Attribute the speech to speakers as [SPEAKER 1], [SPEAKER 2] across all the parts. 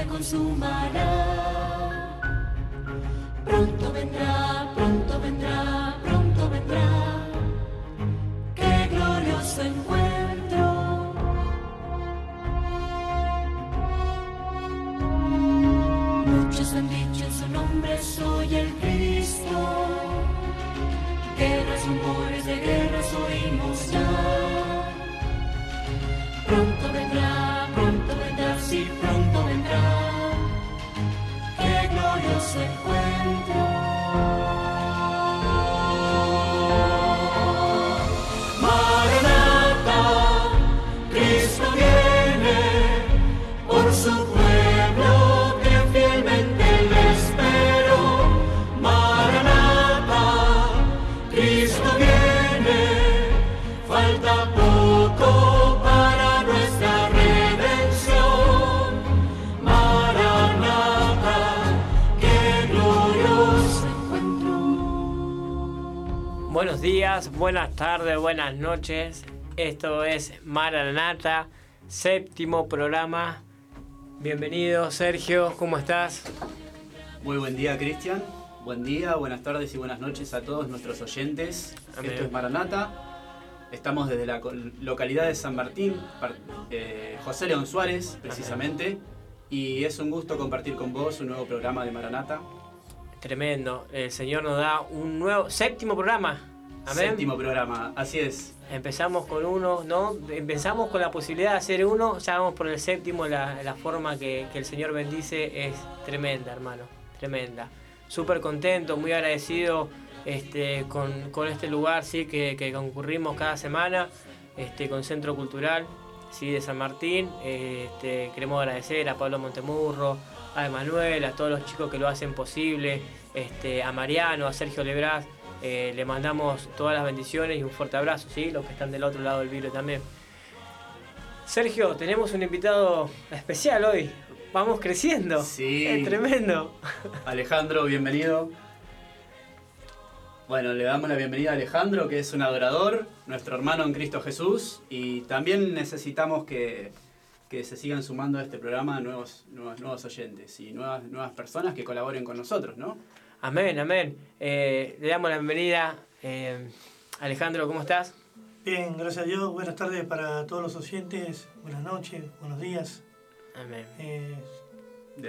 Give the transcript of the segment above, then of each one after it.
[SPEAKER 1] se consumará.
[SPEAKER 2] Buenas noches. Esto es Maranata, séptimo programa. Bienvenido, Sergio, ¿cómo estás?
[SPEAKER 3] Muy buen día, Cristian. Buen día, buenas tardes y buenas noches a todos nuestros oyentes.
[SPEAKER 2] Amén.
[SPEAKER 3] Esto es Maranata. Estamos desde la localidad de San Martín, eh, José León Suárez, precisamente. Y es un gusto compartir con vos un nuevo programa de Maranata.
[SPEAKER 2] Tremendo. El Señor nos da un nuevo séptimo programa. Amén.
[SPEAKER 3] Séptimo programa, así es.
[SPEAKER 2] Empezamos con uno, ¿no? Empezamos con la posibilidad de hacer uno, ya vamos por el séptimo, la, la forma que, que el Señor bendice es tremenda, hermano, tremenda. Súper contento, muy agradecido este, con, con este lugar, sí, que, que concurrimos cada semana, este, con Centro Cultural, sí, de San Martín. Este, queremos agradecer a Pablo Montemurro, a Emanuel, a todos los chicos que lo hacen posible, este, a Mariano, a Sergio Lebras. Eh, le mandamos todas las bendiciones y un fuerte abrazo, ¿sí? Los que están del otro lado del vidrio también. Sergio, tenemos un invitado especial hoy. Vamos creciendo.
[SPEAKER 3] Sí.
[SPEAKER 2] Es tremendo.
[SPEAKER 3] Alejandro, bienvenido. Bueno, le damos la bienvenida a Alejandro, que es un adorador, nuestro hermano en Cristo Jesús, y también necesitamos que, que se sigan sumando a este programa nuevos, nuevos, nuevos oyentes y nuevas, nuevas personas que colaboren con nosotros, ¿no?
[SPEAKER 2] Amén, amén. Eh, le damos la bienvenida. eh, Alejandro, ¿cómo estás?
[SPEAKER 4] Bien, gracias a Dios. Buenas tardes para todos los oyentes. Buenas noches, buenos días.
[SPEAKER 2] Amén.
[SPEAKER 4] Eh,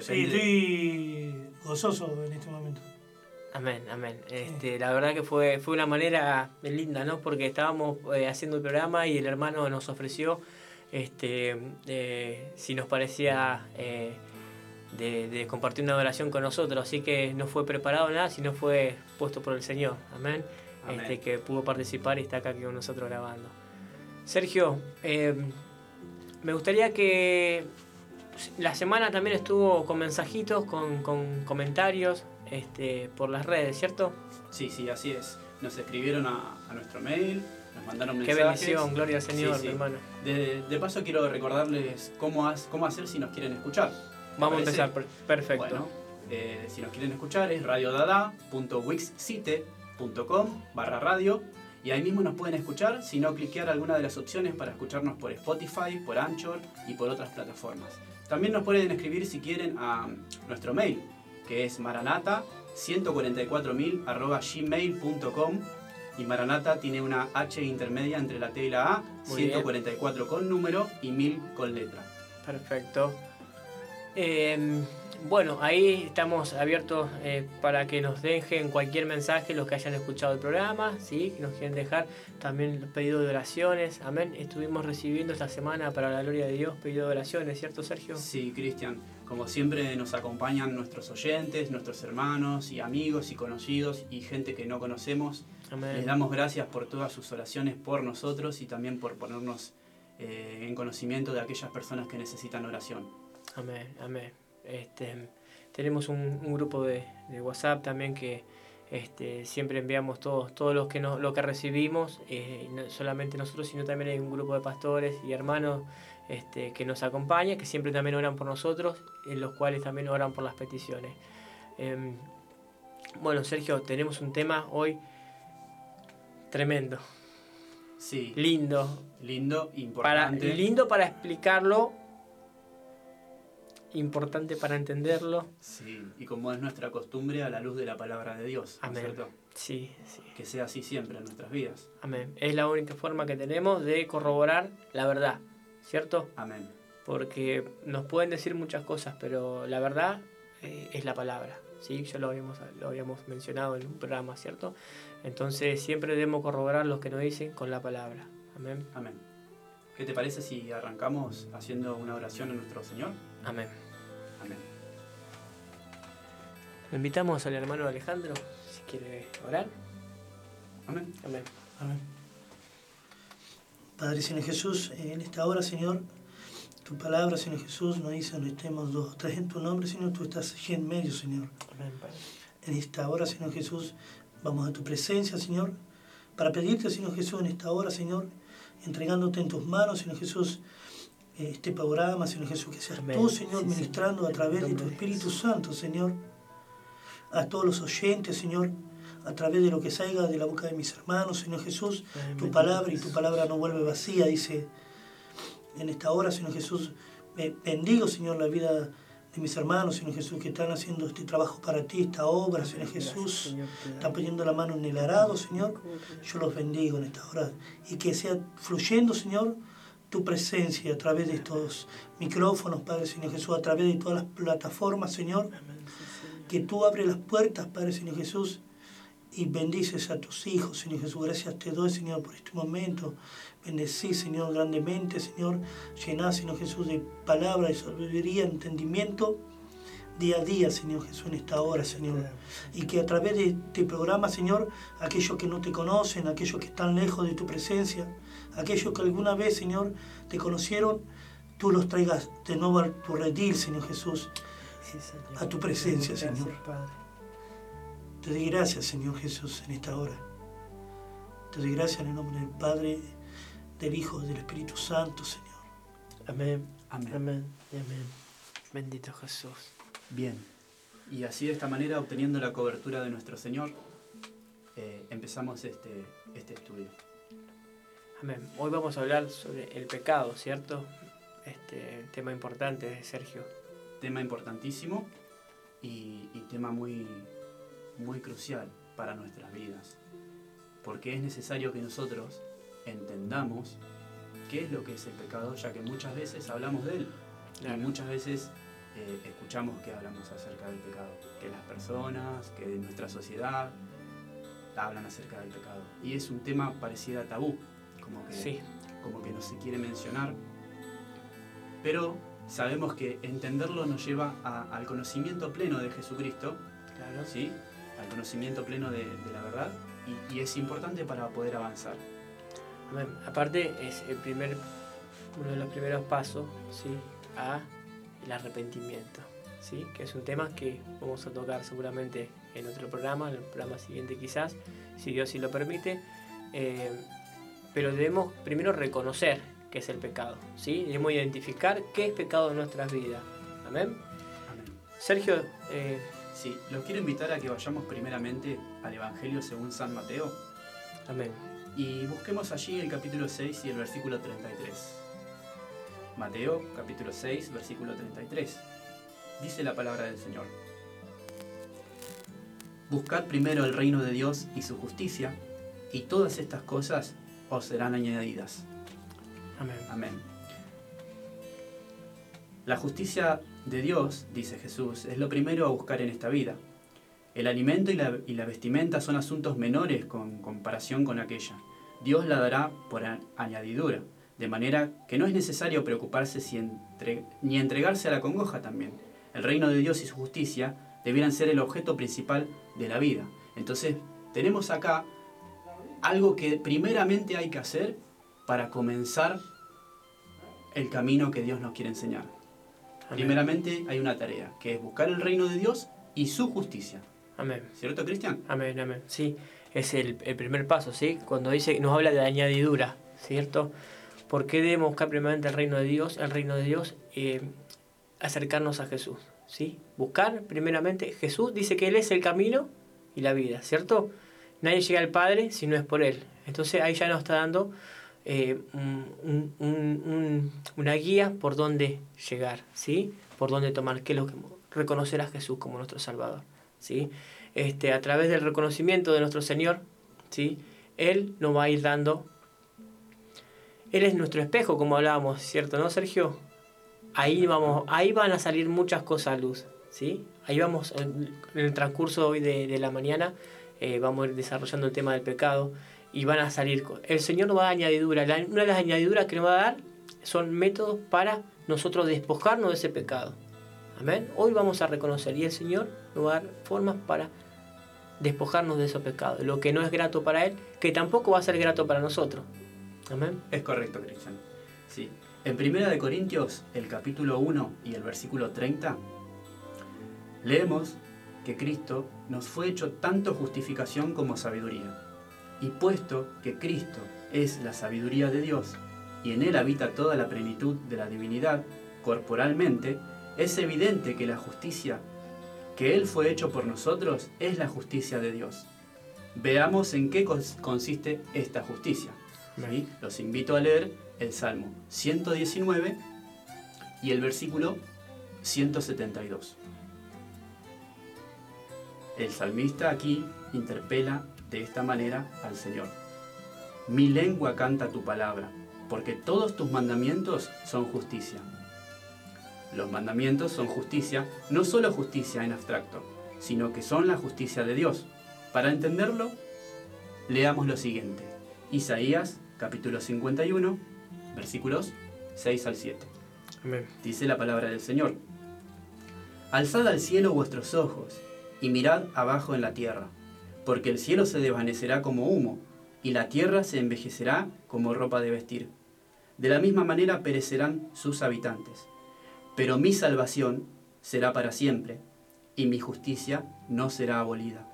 [SPEAKER 4] sí, estoy gozoso en este momento.
[SPEAKER 2] Amén, amén. Este, la verdad que fue, fue una manera linda, ¿no? Porque estábamos eh, haciendo el programa y el hermano nos ofreció este, si nos parecía de, de compartir una oración con nosotros. Así que no fue preparado nada, sino fue puesto por el Señor. Amén.
[SPEAKER 3] Amén.
[SPEAKER 2] Este, que pudo participar y está acá con nosotros grabando. Sergio, eh, me gustaría que la semana también estuvo con mensajitos, con, con comentarios este, por las redes, ¿cierto?
[SPEAKER 3] Sí, sí, así es. Nos escribieron a, a nuestro mail, nos mandaron
[SPEAKER 2] Qué
[SPEAKER 3] mensajes.
[SPEAKER 2] bendición, gloria al Señor,
[SPEAKER 3] Sí, sí.
[SPEAKER 2] mi hermano.
[SPEAKER 3] De, de paso quiero recordarles cómo, has- cómo hacer si nos quieren escuchar. ¿Te
[SPEAKER 2] Vamos a empezar, per- perfecto.
[SPEAKER 3] Bueno, eh, si nos quieren escuchar es radiodada.wixsite.com barra radio y ahí mismo nos pueden escuchar, si no cliquear alguna de las opciones para escucharnos por Spotify, por Anchor y por otras plataformas. También nos pueden escribir si quieren a nuestro mail, que es maranata 144.000 arroba gmail.com y Maranata tiene una H intermedia entre la T y la A,
[SPEAKER 2] Muy bien.
[SPEAKER 3] 144 con número y 1000 con letra.
[SPEAKER 2] Perfecto. Eh, bueno, ahí estamos abiertos eh, para que nos dejen cualquier mensaje los que hayan escuchado el programa, ¿sí? que nos quieren dejar también los pedidos de oraciones. Amén. Estuvimos recibiendo esta semana para la gloria de Dios pedido de oraciones, ¿cierto, Sergio?
[SPEAKER 3] Sí, Cristian. Como siempre nos acompañan nuestros oyentes, nuestros hermanos y amigos y conocidos y gente que no conocemos. Les
[SPEAKER 2] Amén.
[SPEAKER 3] damos gracias por todas sus oraciones por nosotros y también por ponernos eh, en conocimiento de aquellas personas que necesitan oración.
[SPEAKER 2] Amén, amén. Este, tenemos un, un grupo de, de WhatsApp también que este, siempre enviamos todos, todos los que no, lo que recibimos, eh, no solamente nosotros, sino también hay un grupo de pastores y hermanos este, que nos acompañan, que siempre también oran por nosotros, en los cuales también oran por las peticiones. Em, bueno, Sergio, tenemos un tema hoy tremendo,
[SPEAKER 3] Sí,
[SPEAKER 2] lindo,
[SPEAKER 3] lindo,
[SPEAKER 2] para,
[SPEAKER 3] importante.
[SPEAKER 2] lindo para explicarlo importante para entenderlo.
[SPEAKER 3] Sí, y como es nuestra costumbre, a la luz de la palabra de Dios, ¿no es
[SPEAKER 2] Amén.
[SPEAKER 3] cierto?
[SPEAKER 2] Sí, sí.
[SPEAKER 3] Que sea así siempre en nuestras vidas.
[SPEAKER 2] Amén. Es la única forma que tenemos de corroborar la verdad, ¿cierto?
[SPEAKER 3] Amén.
[SPEAKER 2] Porque nos pueden decir muchas cosas, pero la verdad eh, es la palabra, ¿sí? Ya lo habíamos, lo habíamos mencionado en un programa, ¿cierto? Entonces siempre debemos corroborar lo que nos dicen con la palabra. Amén.
[SPEAKER 3] Amén. ¿Qué te parece si arrancamos haciendo una oración a nuestro Señor?
[SPEAKER 2] Amén.
[SPEAKER 3] Amén.
[SPEAKER 2] Le invitamos al hermano Alejandro, si quiere orar.
[SPEAKER 3] Amén.
[SPEAKER 2] Amén.
[SPEAKER 4] Amén. Padre Señor Jesús, en esta hora, Señor, tu palabra, Señor Jesús, nos dice donde estemos dos o tres en tu nombre, Señor, tú estás allí en medio, Señor.
[SPEAKER 2] Amén, Padre.
[SPEAKER 4] En esta hora, Señor Jesús, vamos a tu presencia, Señor, para pedirte, Señor Jesús, en esta hora, Señor, entregándote en tus manos, Señor Jesús, este programa, Señor Jesús, que seas
[SPEAKER 2] Amén.
[SPEAKER 4] tú, Señor,
[SPEAKER 2] Sí,
[SPEAKER 4] ministrando a
[SPEAKER 2] Señor.
[SPEAKER 4] través de tu Espíritu
[SPEAKER 2] Jesús.
[SPEAKER 4] Santo, Señor, a todos los oyentes, Señor, a través de lo que salga de la boca de mis hermanos, Señor Jesús,
[SPEAKER 2] Amén,
[SPEAKER 4] tu palabra y tu palabra no vuelve vacía, dice en esta hora, Señor Jesús. eh, bendigo, Señor, la vida de mis hermanos, Señor Jesús, que están haciendo este trabajo para ti, esta obra, Señor Jesús. Están poniendo la mano en el arado, Señor. Yo los bendigo en esta hora. Y que sea fluyendo, Señor, tu presencia a través de estos micrófonos, Padre Señor Jesús, a través de todas las plataformas, Señor. Que tú abres las puertas, Padre Señor Jesús, y bendices a tus hijos, Señor Jesús. Gracias te doy, Señor, por este momento. Bendecí, Señor, grandemente, Señor. Llená, Señor Jesús, de palabra, de sabiduría, entendimiento, día a día, Señor Jesús, en esta hora, Señor. Y que a través de este programa, Señor, aquellos que no te conocen, aquellos que están lejos de tu presencia, aquellos que alguna vez, Señor, te conocieron, tú los traigas de nuevo a tu redil, Señor Jesús.
[SPEAKER 2] Sí, Señor.
[SPEAKER 4] a tu presencia,
[SPEAKER 2] Gracias,
[SPEAKER 4] Señor.
[SPEAKER 2] Padre.
[SPEAKER 4] Te doy gracias, Señor Jesús, en esta hora. Te doy gracias en el nombre del Padre, del Hijo y del Espíritu Santo, Señor.
[SPEAKER 2] Amén.
[SPEAKER 3] Amén.
[SPEAKER 2] Amén. y Amén. Bendito Jesús.
[SPEAKER 3] Bien. Y así de esta manera, obteniendo la cobertura de nuestro Señor, eh, empezamos este, este estudio.
[SPEAKER 2] Amén. Hoy vamos a hablar sobre el pecado, ¿cierto? Este tema importante, Sergio.
[SPEAKER 3] Tema importantísimo y, y tema muy, muy crucial para nuestras vidas. Porque es necesario que nosotros entendamos qué es lo que es el pecado, ya que muchas veces hablamos de él.
[SPEAKER 2] Claro.
[SPEAKER 3] Y muchas veces eh, escuchamos que hablamos acerca del pecado, que las personas, que nuestra sociedad hablan acerca del pecado. Y es un tema pareciera tabú, como que,
[SPEAKER 2] Sí,
[SPEAKER 3] como que no se quiere mencionar, pero sabemos que entenderlo nos lleva a- al conocimiento pleno de Jesucristo,
[SPEAKER 2] claro.
[SPEAKER 3] ¿sí? al conocimiento pleno de, de la verdad, y, y es importante para poder avanzar.
[SPEAKER 2] Aparte, es el primer, uno de los primeros pasos, ¿sí? A el arrepentimiento, ¿sí? Que es un tema que vamos a tocar seguramente en otro programa, en el programa siguiente quizás, si Dios sí lo permite. Eh, pero debemos primero reconocer qué es el pecado, ¿sí? Debemos identificar qué es pecado en nuestras vidas. Amén.
[SPEAKER 3] Amén.
[SPEAKER 2] Sergio, eh,
[SPEAKER 3] Sí, los quiero invitar a que vayamos primeramente al Evangelio según San Mateo
[SPEAKER 2] amén.
[SPEAKER 3] y busquemos allí el capítulo 6 y el versículo 33. Mateo capítulo 6, versículo 33. Dice la palabra del Señor. Buscad primero el reino de Dios y su justicia, y todas estas cosas os serán añadidas.
[SPEAKER 2] Amén.
[SPEAKER 3] Amén. La justicia de Dios, dice Jesús, es lo primero a buscar en esta vida. El alimento y la, y la vestimenta son asuntos menores con comparación con aquella. Dios la dará por añadidura, de manera que no es necesario preocuparse si entre- ni entregarse a la congoja también. El reino de Dios y su justicia debieran ser el objeto principal de la vida. Entonces, tenemos acá algo que primeramente hay que hacer para comenzar el camino que Dios nos quiere enseñar.
[SPEAKER 2] Amén.
[SPEAKER 3] Primeramente hay una tarea, que es buscar el reino de Dios y su justicia.
[SPEAKER 2] Amén.
[SPEAKER 3] ¿Cierto, Cristian?
[SPEAKER 2] Amén, amén. Sí, es el, el primer paso, ¿sí? Cuando dice, nos habla de añadidura, ¿cierto? ¿Por qué debemos buscar primeramente el reino de Dios? El reino de Dios, eh, acercarnos a Jesús, ¿sí? Buscar primeramente, Jesús dice que Él es el camino y la vida, ¿cierto? Nadie llega al Padre si no es por Él. Entonces ahí ya nos está dando eh, un- un- un- una guía por dónde llegar, ¿sí? Por dónde tomar, qué es lo que reconocer a Jesús como nuestro Salvador, ¿sí? Este, a través del reconocimiento de nuestro Señor, ¿sí? Él nos va a ir dando, Él es nuestro espejo, como hablábamos, ¿cierto, no, Sergio? Ahí, vamos, ahí van a salir muchas cosas a luz, ¿sí? Ahí vamos, en el transcurso hoy de, de la mañana, eh, vamos a ir desarrollando el tema del pecado y van a salir. El Señor nos va a dar añadidura. La- una de las añadiduras que nos va a dar son métodos para nosotros despojarnos de ese pecado. Amén. Hoy vamos a reconocer y el Señor nos va a dar formas para despojarnos de esos pecados. Lo que no es grato para Él, que tampoco va a ser grato para nosotros.
[SPEAKER 3] Es correcto, Cristian. Sí. En Primera de Corintios, el capítulo 1 y el versículo 30, leemos que Cristo nos fue hecho tanto justificación como sabiduría. Y puesto que Cristo es la sabiduría de Dios y en Él habita toda la plenitud de la divinidad corporalmente, es evidente que la justicia que Él fue hecho por nosotros es la justicia de Dios. Veamos en qué cons- consiste esta justicia. Los invito a leer el Salmo 119 y el versículo 172. El salmista aquí interpela de esta manera al Señor. Mi lengua canta tu palabra, porque todos tus mandamientos son justicia. Los mandamientos son justicia, no solo justicia en abstracto, sino que son la justicia de Dios. Para entenderlo, leamos lo siguiente. Isaías capítulo 51, versículos 6 al 7.
[SPEAKER 2] Amén.
[SPEAKER 3] Dice la palabra del Señor. Alzad al cielo vuestros ojos y mirad abajo en la tierra, porque el cielo se desvanecerá como humo y la tierra se envejecerá como ropa de vestir. De la misma manera perecerán sus habitantes. Pero mi salvación será para siempre y mi justicia no será abolida.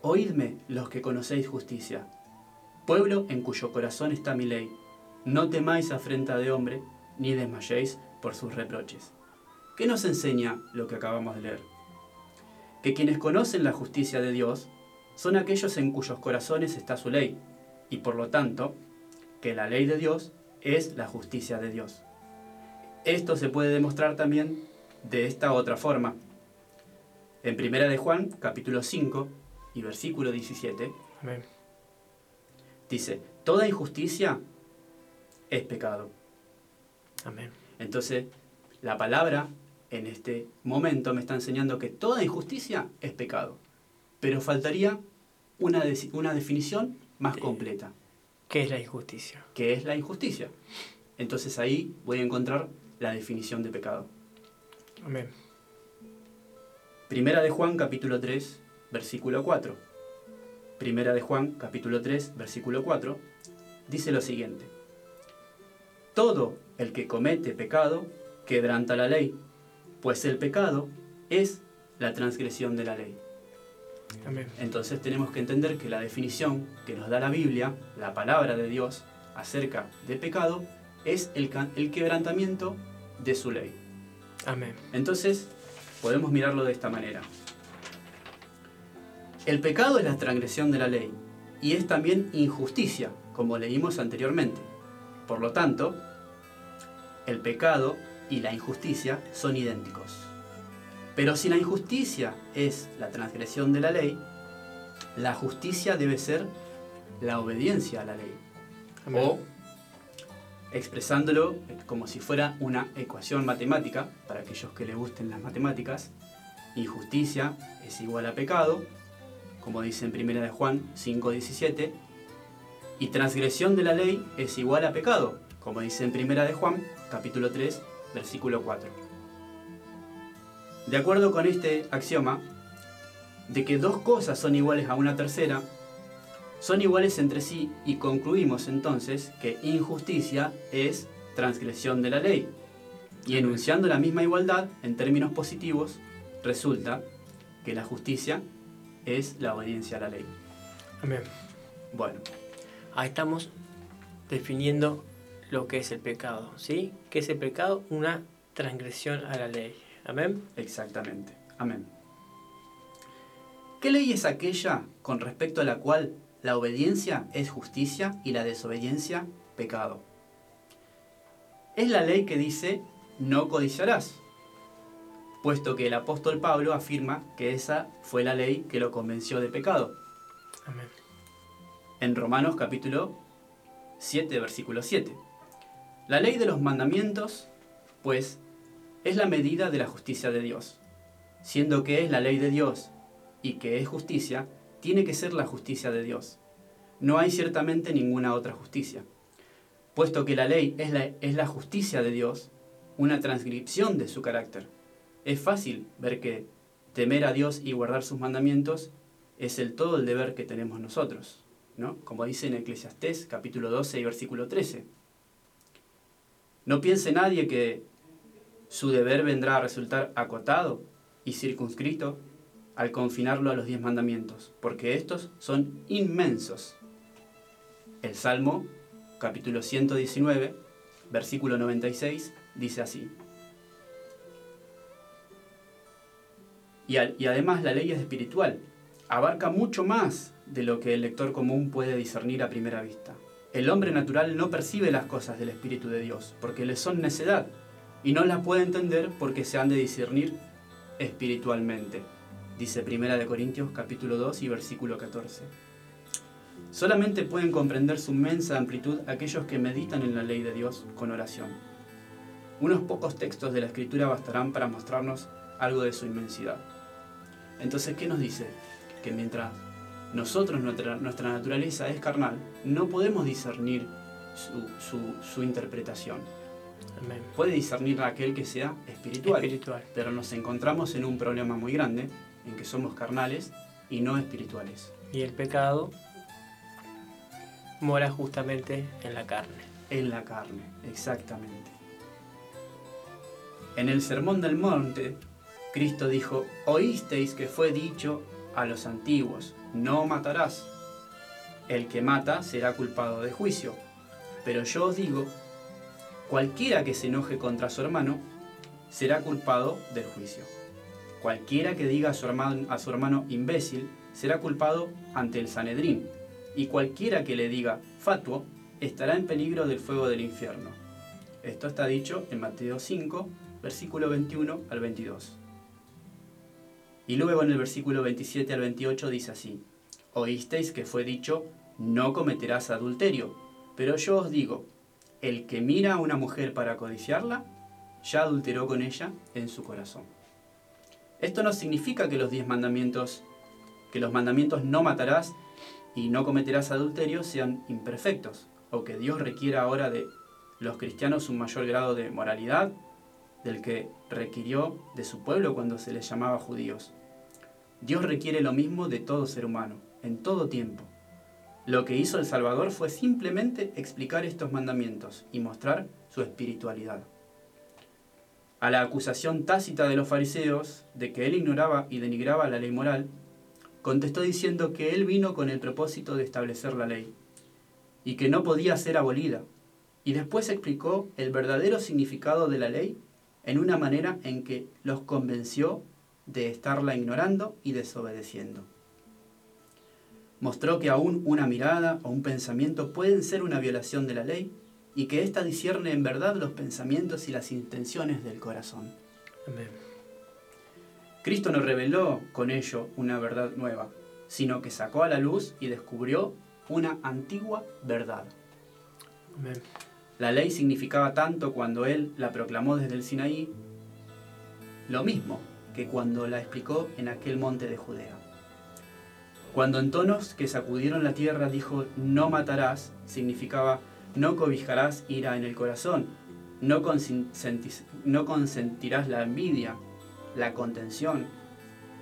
[SPEAKER 3] Oídme los que conocéis justicia, pueblo en cuyo corazón está mi ley. No temáis afrenta de hombre, ni desmayéis por sus reproches. ¿Qué nos enseña lo que acabamos de leer? Que quienes conocen la justicia de Dios son aquellos en cuyos corazones está su ley, y por lo tanto, que la ley de Dios es la justicia de Dios. Esto se puede demostrar también de esta otra forma. En Primera de Juan, capítulo 5 y versículo 17,
[SPEAKER 2] Amén.
[SPEAKER 3] Dice, toda injusticia es pecado.
[SPEAKER 2] Amén.
[SPEAKER 3] Entonces, la palabra en este momento me está enseñando que toda injusticia es pecado. Pero faltaría una, una definición más completa,
[SPEAKER 2] ¿Qué es la injusticia?
[SPEAKER 3] que es la injusticia. Entonces ahí voy a encontrar la definición de pecado.
[SPEAKER 2] Amén.
[SPEAKER 3] Primera de Juan capítulo 3, versículo 4. Primera de Juan capítulo 3, versículo 4, dice lo siguiente. Todo el que comete pecado quebranta la ley, pues el pecado es la transgresión de la ley.
[SPEAKER 2] Amén.
[SPEAKER 3] Entonces tenemos que entender que la definición que nos da la Biblia, la palabra de Dios acerca de pecado, es el, el quebrantamiento de su ley.
[SPEAKER 2] Amén.
[SPEAKER 3] Entonces, podemos mirarlo de esta manera. El pecado es la transgresión de la ley y es también injusticia, como leímos anteriormente. Por lo tanto, el pecado y la injusticia son idénticos. Pero si la injusticia es la transgresión de la ley, la justicia debe ser la obediencia a la ley.
[SPEAKER 2] Amén.
[SPEAKER 3] O, expresándolo como si fuera una ecuación matemática, para aquellos que les gusten las matemáticas, injusticia es igual a pecado, como dice en 1 de Juan 5.17, y transgresión de la ley es igual a pecado, como dice en 1 de Juan capítulo 3, versículo 4. De acuerdo con este axioma, de que dos cosas son iguales a una tercera, son iguales entre sí y concluimos entonces que injusticia es transgresión de la ley. Y enunciando la misma igualdad en términos positivos, resulta que la justicia es la obediencia a la ley.
[SPEAKER 2] Amén.
[SPEAKER 3] Bueno,
[SPEAKER 2] Ahí estamos definiendo lo que es el pecado, ¿sí? ¿Qué es el pecado? Una transgresión a la ley. Amén.
[SPEAKER 3] exactamente. Amén. ¿Qué ley es aquella con respecto a la cual la obediencia es justicia y la desobediencia pecado. Es la ley que dice no codiciarás, puesto que el apóstol Pablo afirma que esa fue la ley que lo convenció de pecado.
[SPEAKER 2] Amén.
[SPEAKER 3] En Romanos capítulo 7, versículo 7. La ley de los mandamientos, pues, es la medida de la justicia de Dios. Siendo que es la ley de Dios y que es justicia, tiene que ser la justicia de Dios. No hay ciertamente ninguna otra justicia. Puesto que la ley es la, es la justicia de Dios, una transcripción de su carácter. Es fácil ver que temer a Dios y guardar sus mandamientos es el todo el deber que tenemos nosotros, ¿no? Como dice en Eclesiastés capítulo 12 y versículo 13. No piense nadie que su deber vendrá a resultar acotado y circunscrito al confinarlo a los diez mandamientos, porque estos son inmensos. El Salmo, capítulo 119, versículo 96, dice así. Y, y, además la ley es espiritual, abarca mucho más de lo que el lector común puede discernir a primera vista. El hombre natural no percibe las cosas del Espíritu de Dios, porque le son necedad, y no las puede entender porque se han de discernir espiritualmente dice Primera de Corintios capítulo 2 y versículo 14. Solamente pueden comprender su inmensa amplitud aquellos que meditan en la ley de Dios con oración. Unos pocos textos de la Escritura bastarán para mostrarnos algo de su inmensidad. Entonces, ¿qué nos dice? Que mientras nosotros, nuestra, nuestra naturaleza es carnal, no podemos discernir su, su, interpretación. Puede discernir aquel que sea espiritual, espiritual, pero nos encontramos en un problema muy grande en que somos carnales y no espirituales.
[SPEAKER 2] Y el pecado mora justamente en la carne.
[SPEAKER 3] En la carne, exactamente. En el Sermón del Monte, Cristo dijo, oísteis que fue dicho a los antiguos, no matarás. El que mata será culpado de juicio. Pero yo os digo, cualquiera que se enoje contra su hermano será culpado del juicio. Cualquiera que diga a su, hermano, a su hermano imbécil será culpado ante el Sanedrín, y cualquiera que le diga fatuo estará en peligro del fuego del infierno. Esto está dicho en Mateo 5, versículo 21 al 22. Y luego en el versículo 27 al 28 dice así, Oísteis que fue dicho, no cometerás adulterio, pero yo os digo, el que mira a una mujer para codiciarla, ya adulteró con ella en su corazón. Esto no significa que los diez mandamientos, que los mandamientos no matarás y no cometerás adulterio sean imperfectos, o que Dios requiera ahora de los cristianos un mayor grado de moralidad del que requirió de su pueblo cuando se les llamaba judíos. Dios requiere lo mismo de todo ser humano, en todo tiempo. Lo que hizo el Salvador fue simplemente explicar estos mandamientos y mostrar su espiritualidad a la acusación tácita de los fariseos de que él ignoraba y denigraba la ley moral, contestó diciendo que él vino con el propósito de establecer la ley y que no podía ser abolida, y después explicó el verdadero significado de la ley en una manera en que los convenció de estarla ignorando y desobedeciendo. Mostró que aún una mirada o un pensamiento pueden ser una violación de la ley y que ésta discierne en verdad los pensamientos y las intenciones del corazón. Cristo no reveló con ello una verdad nueva, sino que sacó a la luz y descubrió una antigua verdad. La ley significaba tanto cuando Él la proclamó desde el Sinaí, lo mismo que cuando la explicó en aquel monte de Judea. Cuando en tonos que sacudieron la tierra dijo no matarás, significaba no cobijarás ira en el corazón, no, no consentirás la envidia, la contención,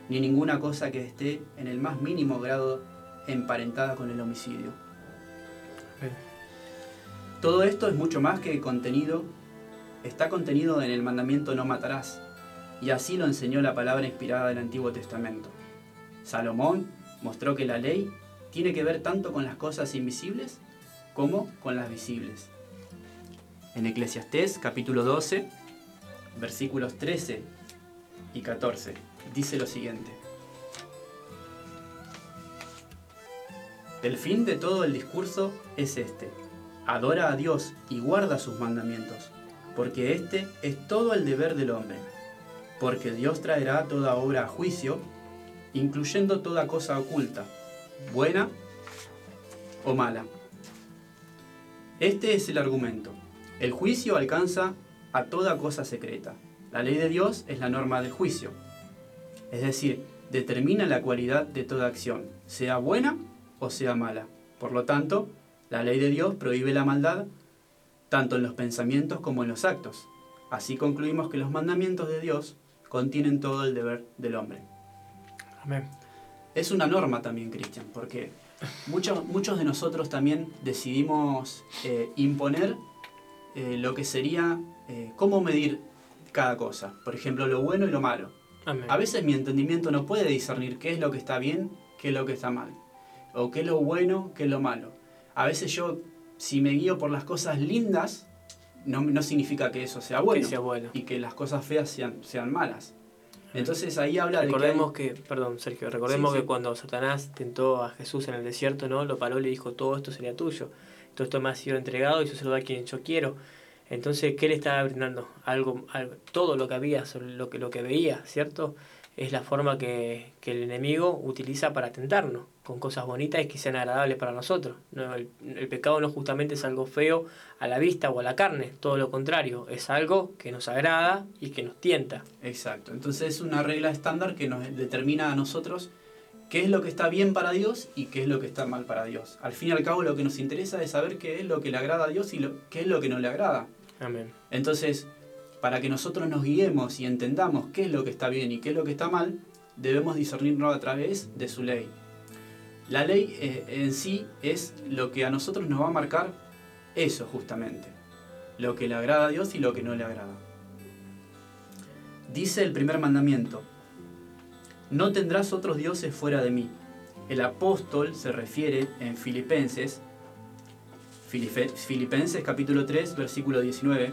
[SPEAKER 3] ni ninguna cosa que esté en el más mínimo grado emparentada con el homicidio. Todo esto es mucho más que contenido, está contenido en el mandamiento no matarás, y así lo enseñó la palabra inspirada del Antiguo Testamento. Salomón mostró que la ley tiene que ver tanto con las cosas invisibles como con las visibles. En Eclesiastés capítulo 12, versículos 13 y 14, dice lo siguiente. El fin de todo el discurso es este, adora a Dios y guarda sus mandamientos, porque este es todo el deber del hombre, porque Dios traerá toda obra a juicio, incluyendo toda cosa oculta, buena o mala. Este es el argumento. El juicio alcanza a toda cosa secreta. La ley de Dios es la norma del juicio. Es decir, determina la cualidad de toda acción, sea buena o sea mala. Por lo tanto, la ley de Dios prohíbe la maldad tanto en los pensamientos como en los actos. Así concluimos que los mandamientos de Dios contienen todo el deber del hombre.
[SPEAKER 2] Amén.
[SPEAKER 3] Es una norma también, Cristian, porque muchos, muchos de nosotros también decidimos eh, imponer eh, lo que sería eh, cómo medir cada cosa. Por ejemplo, lo bueno y lo malo.
[SPEAKER 2] Amén.
[SPEAKER 3] A veces mi entendimiento no puede discernir qué es lo que está bien, qué es lo que está mal. O qué es lo bueno, qué es lo malo. A veces yo, si me guío por las cosas lindas, no, no significa que eso sea bueno.
[SPEAKER 2] Que sea bueno.
[SPEAKER 3] Y que las cosas feas sean, sean malas. Entonces ahí habla
[SPEAKER 2] Recordemos
[SPEAKER 3] de que...
[SPEAKER 2] que, perdón Sergio, recordemos
[SPEAKER 3] Sí,
[SPEAKER 2] que
[SPEAKER 3] sí.
[SPEAKER 2] cuando Satanás tentó a Jesús en el desierto, ¿no? Lo paró y le dijo, todo esto sería tuyo, todo esto me ha sido entregado y yo se lo doy a quien yo quiero. Entonces, ¿qué le estaba brindando? Algo, algo, todo lo que había, lo que, lo que veía, ¿cierto? Es la forma que, que el enemigo utiliza para tentarnos, con cosas bonitas y que sean agradables para nosotros. No, el, el pecado no justamente es algo feo a la vista o a la carne, todo lo contrario, es algo que nos agrada y que nos tienta.
[SPEAKER 3] Exacto. Entonces es una regla estándar que nos determina a nosotros qué es lo que está bien para Dios y qué es lo que está mal para Dios. Al fin y al cabo lo que nos interesa es saber qué es lo que le agrada a Dios y lo, qué es lo que no le agrada.
[SPEAKER 2] Amén.
[SPEAKER 3] Entonces, para que nosotros nos guiemos y entendamos qué es lo que está bien y qué es lo que está mal, debemos discernirlo a través de su ley. La ley eh, en sí es lo que a nosotros nos va a marcar eso justamente, lo que le agrada a Dios y lo que no le agrada. Dice el primer mandamiento, no tendrás otros dioses fuera de mí. El apóstol se refiere en Filipenses, Filipenses capítulo 3, versículo 19,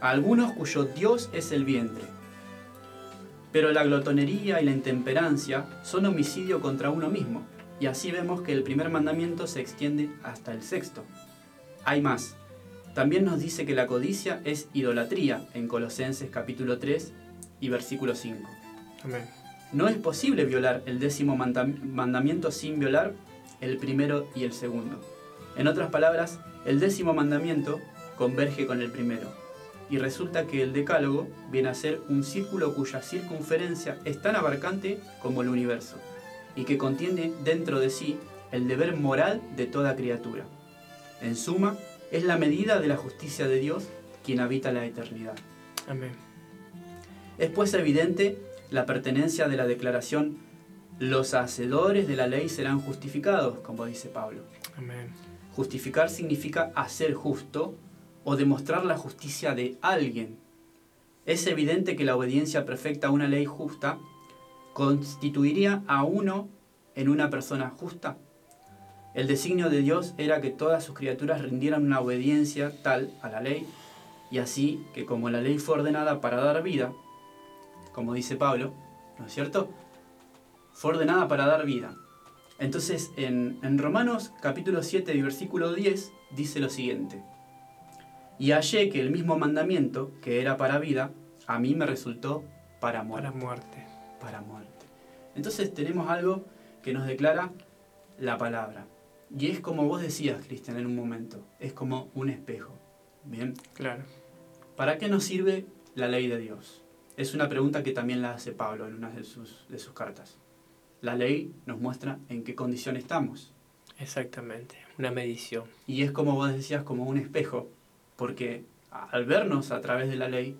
[SPEAKER 3] a algunos cuyo Dios es el vientre. Pero la glotonería y la intemperancia son homicidio contra uno mismo, y así vemos que el primer mandamiento se extiende hasta el sexto. Hay más. También nos dice que la codicia es idolatría en Colosenses capítulo 3 y versículo 5.
[SPEAKER 2] Amén.
[SPEAKER 3] No es posible violar el décimo mandam- mandamiento sin violar el primero y el segundo. En otras palabras, el décimo mandamiento converge con el primero. Y resulta que el decálogo viene a ser un círculo cuya circunferencia es tan abarcante como el universo, y que contiene dentro de sí el deber moral de toda criatura. En suma, es la medida de la justicia de Dios quien habita la eternidad.
[SPEAKER 2] Amén.
[SPEAKER 3] Es pues evidente la pertenencia de la declaración los hacedores de la ley serán justificados, como dice Pablo.
[SPEAKER 2] Amén.
[SPEAKER 3] Justificar significa hacer justo o demostrar la justicia de alguien. Es evidente que la obediencia perfecta a una ley justa constituiría a uno en una persona justa. El designio de Dios era que todas sus criaturas rindieran una obediencia tal a la ley, y así que como la ley fue ordenada para dar vida, como dice Pablo, ¿no es cierto? Fue ordenada para dar vida. Entonces, en, en Romanos capítulo 7 y versículo 10 dice lo siguiente. Y hallé que el mismo mandamiento, que era para vida, a mí me resultó para muerte.
[SPEAKER 2] Para muerte.
[SPEAKER 3] Para muerte. Entonces tenemos algo que nos declara la palabra. Y es como vos decías, Cristian, en un momento. Es como un espejo. Bien.
[SPEAKER 2] Claro.
[SPEAKER 3] ¿Para qué nos sirve la ley de Dios? Es una pregunta que también la hace Pablo en una de sus, de sus cartas. La ley nos muestra en qué condición estamos.
[SPEAKER 2] Exactamente. Una medición.
[SPEAKER 3] Y es como vos decías, como un espejo, porque al vernos a través de la ley,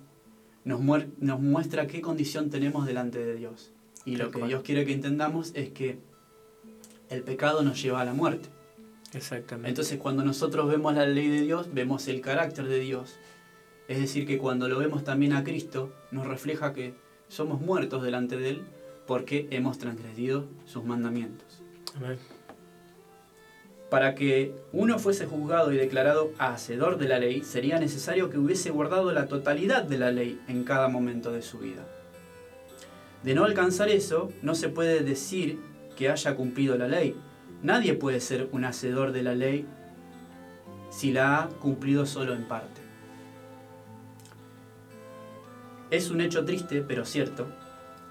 [SPEAKER 3] nos, nos muestra qué condición tenemos delante de Dios. Y lo que. Dios quiere que entendamos es que el pecado nos lleva a la muerte.
[SPEAKER 2] Exactamente.
[SPEAKER 3] Entonces cuando nosotros vemos la ley de Dios, vemos el carácter de Dios. Es decir, que cuando lo vemos también a Cristo, nos refleja que somos muertos delante de Él porque hemos transgredido sus mandamientos.
[SPEAKER 2] Amén.
[SPEAKER 3] Para que uno fuese juzgado y declarado hacedor de la ley, sería necesario que hubiese guardado la totalidad de la ley en cada momento de su vida. De no alcanzar eso, no se puede decir que haya cumplido la ley. Nadie puede ser un hacedor de la ley si la ha cumplido solo en parte. Es un hecho triste, pero cierto,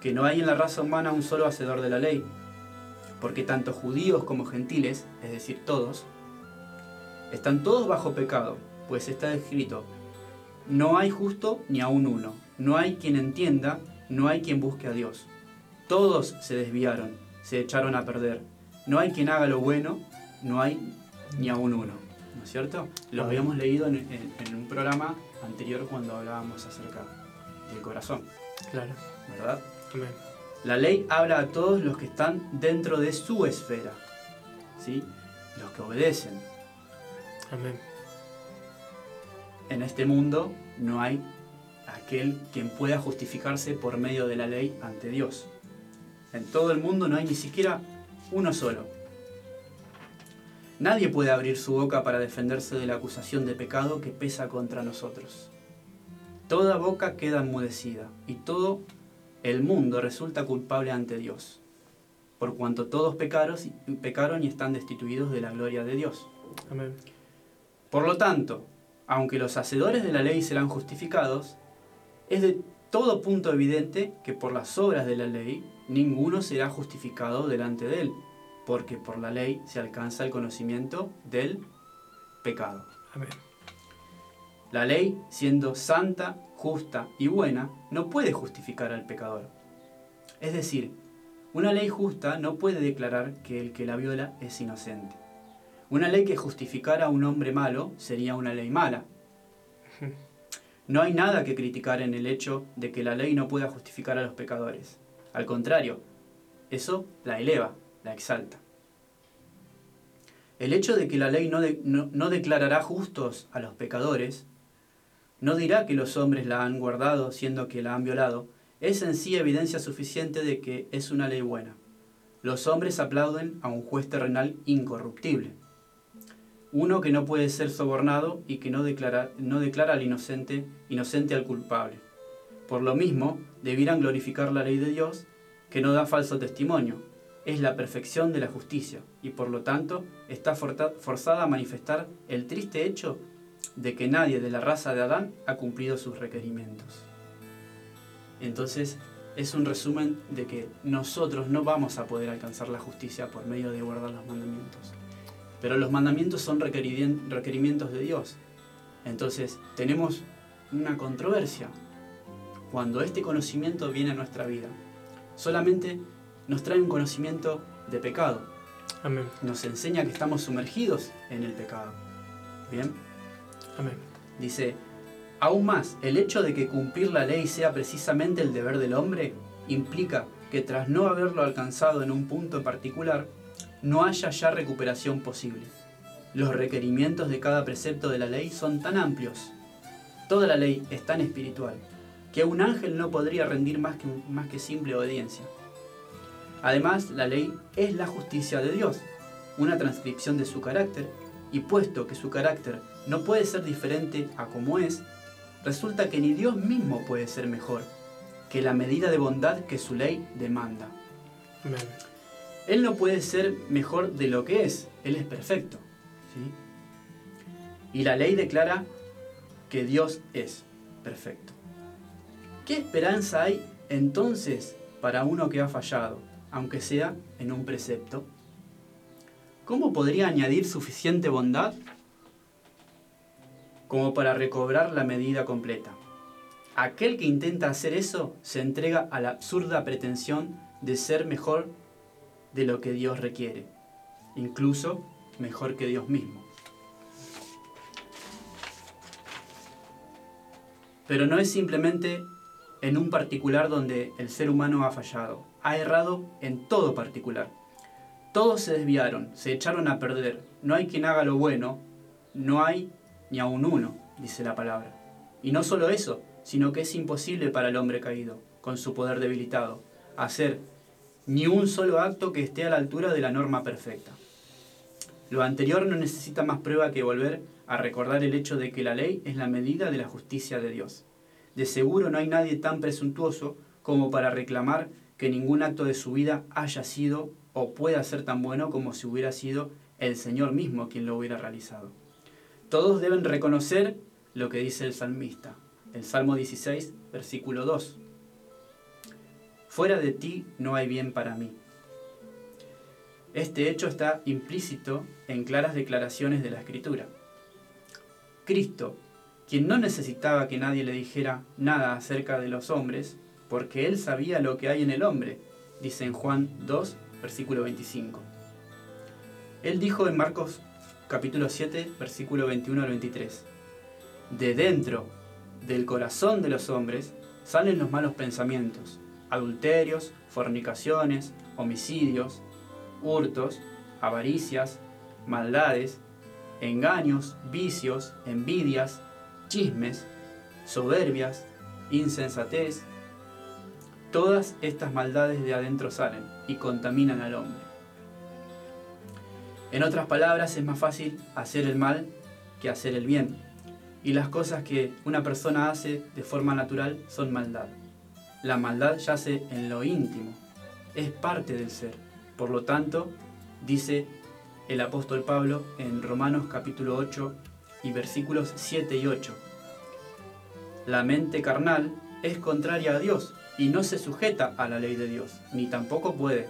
[SPEAKER 3] que no hay en la raza humana un solo hacedor de la ley, porque tanto judíos como gentiles, es decir, todos, están todos bajo pecado, pues está escrito, no hay justo ni aun uno, no hay quien entienda, no hay quien busque a Dios. Todos se desviaron, se echaron a perder. No hay quien haga lo bueno, no hay ni aun uno. ¿No es cierto? Lo habíamos leído en, en un programa anterior cuando hablábamos acerca del corazón.
[SPEAKER 2] Claro.
[SPEAKER 3] ¿Verdad?
[SPEAKER 2] Amén.
[SPEAKER 3] La ley habla a todos los que están dentro de su esfera, ¿sí? Los que obedecen.
[SPEAKER 2] Amén.
[SPEAKER 3] En este mundo no hay aquel quien pueda justificarse por medio de la ley ante Dios. En todo el mundo no hay ni siquiera uno solo. Nadie puede abrir su boca para defenderse de la acusación de pecado que pesa contra nosotros. Toda boca queda enmudecida y todo el mundo resulta culpable ante Dios, por cuanto todos pecaron, pecaron y están destituidos de la gloria de Dios.
[SPEAKER 2] Amén.
[SPEAKER 3] Por lo tanto, aunque los hacedores de la ley serán justificados, es de todo punto evidente que por las obras de la ley ninguno será justificado delante de él, porque por la ley se alcanza el conocimiento del pecado.
[SPEAKER 2] Amén.
[SPEAKER 3] La ley, siendo santa, justa y buena, no puede justificar al pecador. Es decir, una ley justa no puede declarar que el que la viola es inocente. Una ley que justificara a un hombre malo sería una ley mala. No hay nada que criticar en el hecho de que la ley no pueda justificar a los pecadores. Al contrario, eso la eleva, la exalta. El hecho de que la ley no, no, no declarará justos a los pecadores no dirá que los hombres la han guardado siendo que la han violado, es en sí evidencia suficiente de que es una ley buena. Los hombres aplauden a un juez terrenal incorruptible, uno que no puede ser sobornado y que no declara, no declara al inocente inocente al culpable. Por lo mismo, debieran glorificar la ley de Dios, que no da falso testimonio, es la perfección de la justicia, y por lo tanto está forzada a manifestar el triste hecho de que nadie de la raza de Adán ha cumplido sus requerimientos. Entonces, es un resumen de que nosotros no vamos a poder alcanzar la justicia por medio de guardar los mandamientos. Pero los mandamientos son requerimientos de Dios. Entonces, tenemos una controversia. Cuando este conocimiento viene a nuestra vida, solamente nos trae un conocimiento de pecado.
[SPEAKER 2] Amén.
[SPEAKER 3] Nos enseña que estamos sumergidos en el pecado. ¿Bien? Dice, aún más, el hecho de que cumplir la ley sea precisamente el deber del hombre implica que tras no haberlo alcanzado en un punto particular, no haya ya recuperación posible. Los requerimientos de cada precepto de la ley son tan amplios, toda la ley es tan espiritual, que un ángel no podría rendir más que, más que simple obediencia. Además, la ley es la justicia de Dios, una transcripción de su carácter, y puesto que su carácter no puede ser diferente a como es, resulta que ni Dios mismo puede ser mejor que la medida de bondad que su ley demanda.
[SPEAKER 2] Amén.
[SPEAKER 3] Él no puede ser mejor de lo que es, Él es perfecto. ¿sí? Y la ley declara que Dios es perfecto. ¿Qué esperanza hay entonces para uno que ha fallado, aunque sea en un precepto? ¿Cómo podría añadir suficiente bondad como para recobrar la medida completa? Aquel que intenta hacer eso se entrega a la absurda pretensión de ser mejor de lo que Dios requiere, incluso mejor que Dios mismo. Pero no es simplemente en un particular donde el ser humano ha fallado, ha errado en todo particular. Todos se desviaron, se echaron a perder, no hay quien haga lo bueno, no hay ni aun uno, dice la palabra. Y no solo eso, sino que es imposible para el hombre caído, con su poder debilitado, hacer ni un solo acto que esté a la altura de la norma perfecta. Lo anterior no necesita más prueba que volver a recordar el hecho de que la ley es la medida de la justicia de Dios. De seguro no hay nadie tan presuntuoso como para reclamar que ningún acto de su vida haya sido o pueda ser tan bueno como si hubiera sido el Señor mismo quien lo hubiera realizado. Todos deben reconocer lo que dice el salmista. El Salmo 16, versículo 2. Fuera de ti no hay bien para mí. Este hecho está implícito en claras declaraciones de la Escritura. Cristo, quien no necesitaba que nadie le dijera nada acerca de los hombres, porque él sabía lo que hay en el hombre, dice en Juan 2, versículo 25. Él dijo en Marcos capítulo 7, versículo 21 al 23, De dentro del corazón de los hombres salen los malos pensamientos, adulterios, fornicaciones, homicidios, hurtos, avaricias, maldades, engaños, vicios, envidias, chismes, soberbias, insensatez. Todas estas maldades de adentro salen y contaminan al hombre. En otras palabras, es más fácil hacer el mal que hacer el bien. Y las cosas que una persona hace de forma natural son maldad. La maldad yace en lo íntimo, es parte del ser. Por lo tanto, dice el apóstol Pablo en Romanos capítulo 8 y versículos 7 y 8. La mente carnal es contraria a Dios y no se sujeta a la ley de Dios, ni tampoco puede.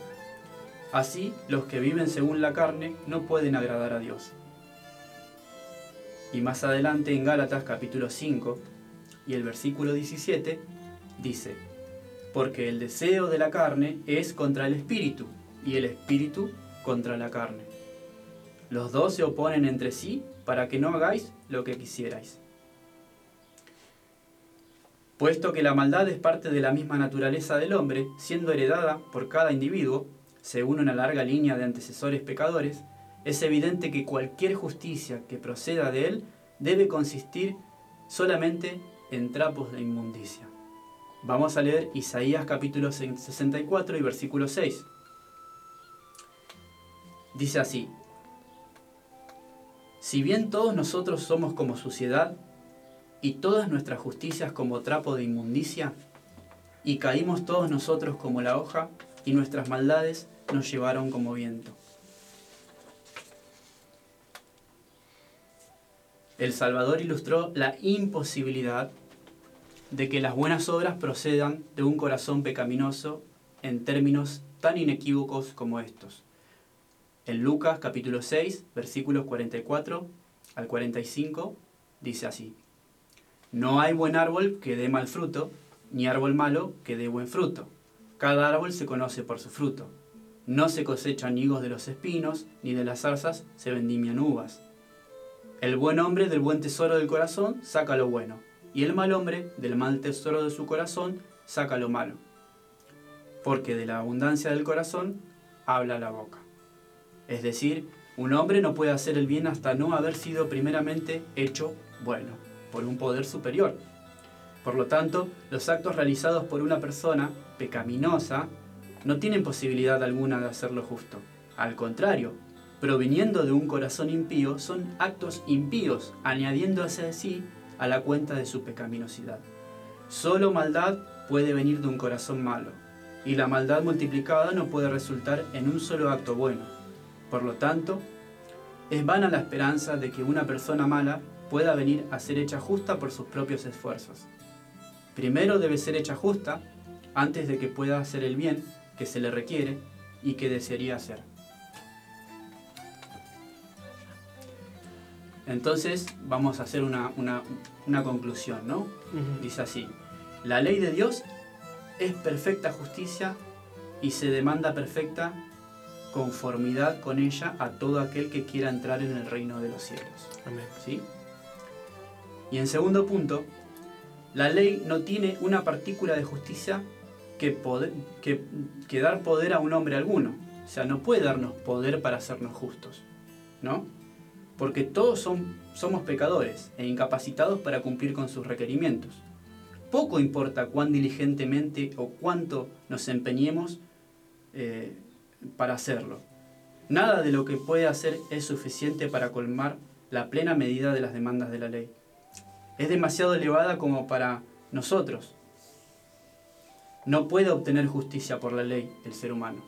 [SPEAKER 3] Así, los que viven según la carne no pueden agradar a Dios. Y más adelante en Gálatas capítulo 5 y el versículo 17 dice, porque el deseo de la carne es contra el espíritu y el espíritu contra la carne. Los dos se oponen entre sí para que no hagáis lo que quisierais. Puesto que la maldad es parte de la misma naturaleza del hombre, siendo heredada por cada individuo, según una larga línea de antecesores pecadores, es evidente que cualquier justicia que proceda de él debe consistir solamente en trapos de inmundicia. Vamos a leer Isaías capítulo 64 y versículo 6. Dice así, si bien todos nosotros somos como suciedad, y todas nuestras justicias como trapo de inmundicia, y caímos todos nosotros como la hoja, y nuestras maldades nos llevaron como viento. El Salvador ilustró la imposibilidad de que las buenas obras procedan de un corazón pecaminoso en términos tan inequívocos como estos. En Lucas capítulo 6, versículos 44 al 45, dice así. No hay buen árbol que dé mal fruto, ni árbol malo que dé buen fruto. Cada árbol se conoce por su fruto. No se cosechan higos de los espinos, ni de las zarzas se vendimian uvas. El buen hombre del buen tesoro del corazón saca lo bueno, y el mal hombre del mal tesoro de su corazón saca lo malo. Porque de la abundancia del corazón habla la boca. Es decir, un hombre no puede hacer el bien hasta no haber sido primeramente hecho bueno por un poder superior. Por lo tanto, los actos realizados por una persona pecaminosa no tienen posibilidad alguna de hacerlo justo. Al contrario, proviniendo de un corazón impío, son actos impíos, añadiéndose así a la cuenta de su pecaminosidad. Solo maldad puede venir de un corazón malo, y la maldad multiplicada no puede resultar en un solo acto bueno. Por lo tanto, es vana la esperanza de que una persona mala pueda venir a ser hecha justa por sus propios esfuerzos. Primero debe ser hecha justa antes de que pueda hacer el bien que se le requiere y que desearía hacer. Entonces vamos a hacer una, conclusión, ¿no? Dice así, la ley de Dios es perfecta justicia y se demanda perfecta conformidad con ella a todo aquel que quiera entrar en el reino de los cielos. Amén. ¿Sí? Y en segundo punto, la ley no tiene una partícula de justicia que, que, dar poder a un hombre alguno. O sea, no puede darnos poder para hacernos justos, ¿no? Porque todos somos pecadores e incapacitados para cumplir con sus requerimientos. Poco importa cuán diligentemente o cuánto nos empeñemos eh, para hacerlo. Nada de lo que puede hacer es suficiente para colmar la plena medida de las demandas de la ley es demasiado elevada como para nosotros. No puede obtener justicia por la ley el ser humano.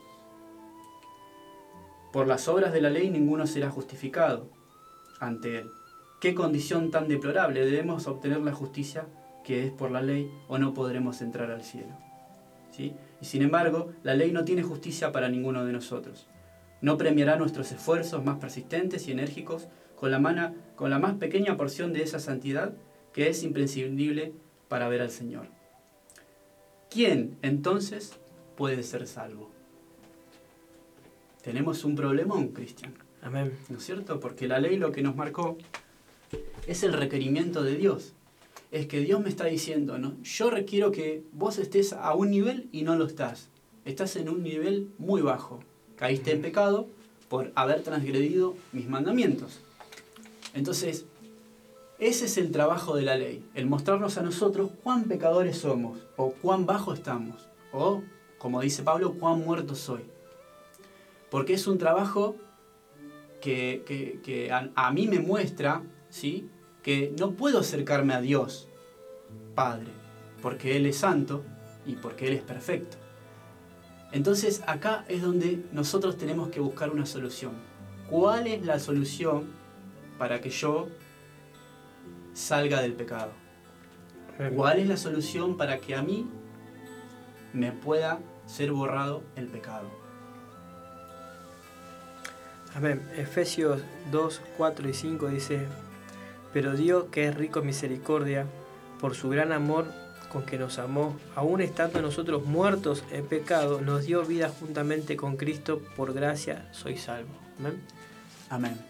[SPEAKER 3] Por las obras de la ley ninguno será justificado ante él. qué condición tan deplorable. Debemos obtener la justicia que es por la ley o no podremos entrar al cielo. ¿Sí? Y sin embargo, la ley no tiene justicia para ninguno de nosotros. No premiará nuestros esfuerzos más persistentes y enérgicos con la, con la más pequeña porción de esa santidad que es imprescindible para ver al Señor. ¿Quién entonces puede ser salvo? Tenemos un problemón, Cristian.
[SPEAKER 2] Amén.
[SPEAKER 3] ¿No es cierto? Porque la ley lo que nos marcó es el requerimiento de Dios. Es que Dios me está diciendo, ¿no? yo requiero que vos estés a un nivel y no lo estás. Estás en un nivel muy bajo. Caíste en pecado por haber transgredido mis mandamientos. Entonces, ese es el trabajo de la ley, el mostrarnos a nosotros cuán pecadores somos, o cuán bajo estamos, o, como dice Pablo, cuán muertos soy. Porque es un trabajo que, a, mí me muestra ¿sí? que no puedo acercarme a Dios, Padre, porque Él es santo y porque Él es perfecto. Entonces acá es donde nosotros tenemos que buscar una solución. ¿Cuál es la solución para que yo salga del pecado. ¿Cuál es la solución para que a mí me pueda ser borrado el pecado?
[SPEAKER 2] Amén. Efesios 2, 4 y 5 dice, pero Dios que es rico en misericordia, por su gran amor con que nos amó, aún estando nosotros muertos en pecado, nos dio vida juntamente con Cristo, por gracia soy salvo. Amén.
[SPEAKER 3] Amén.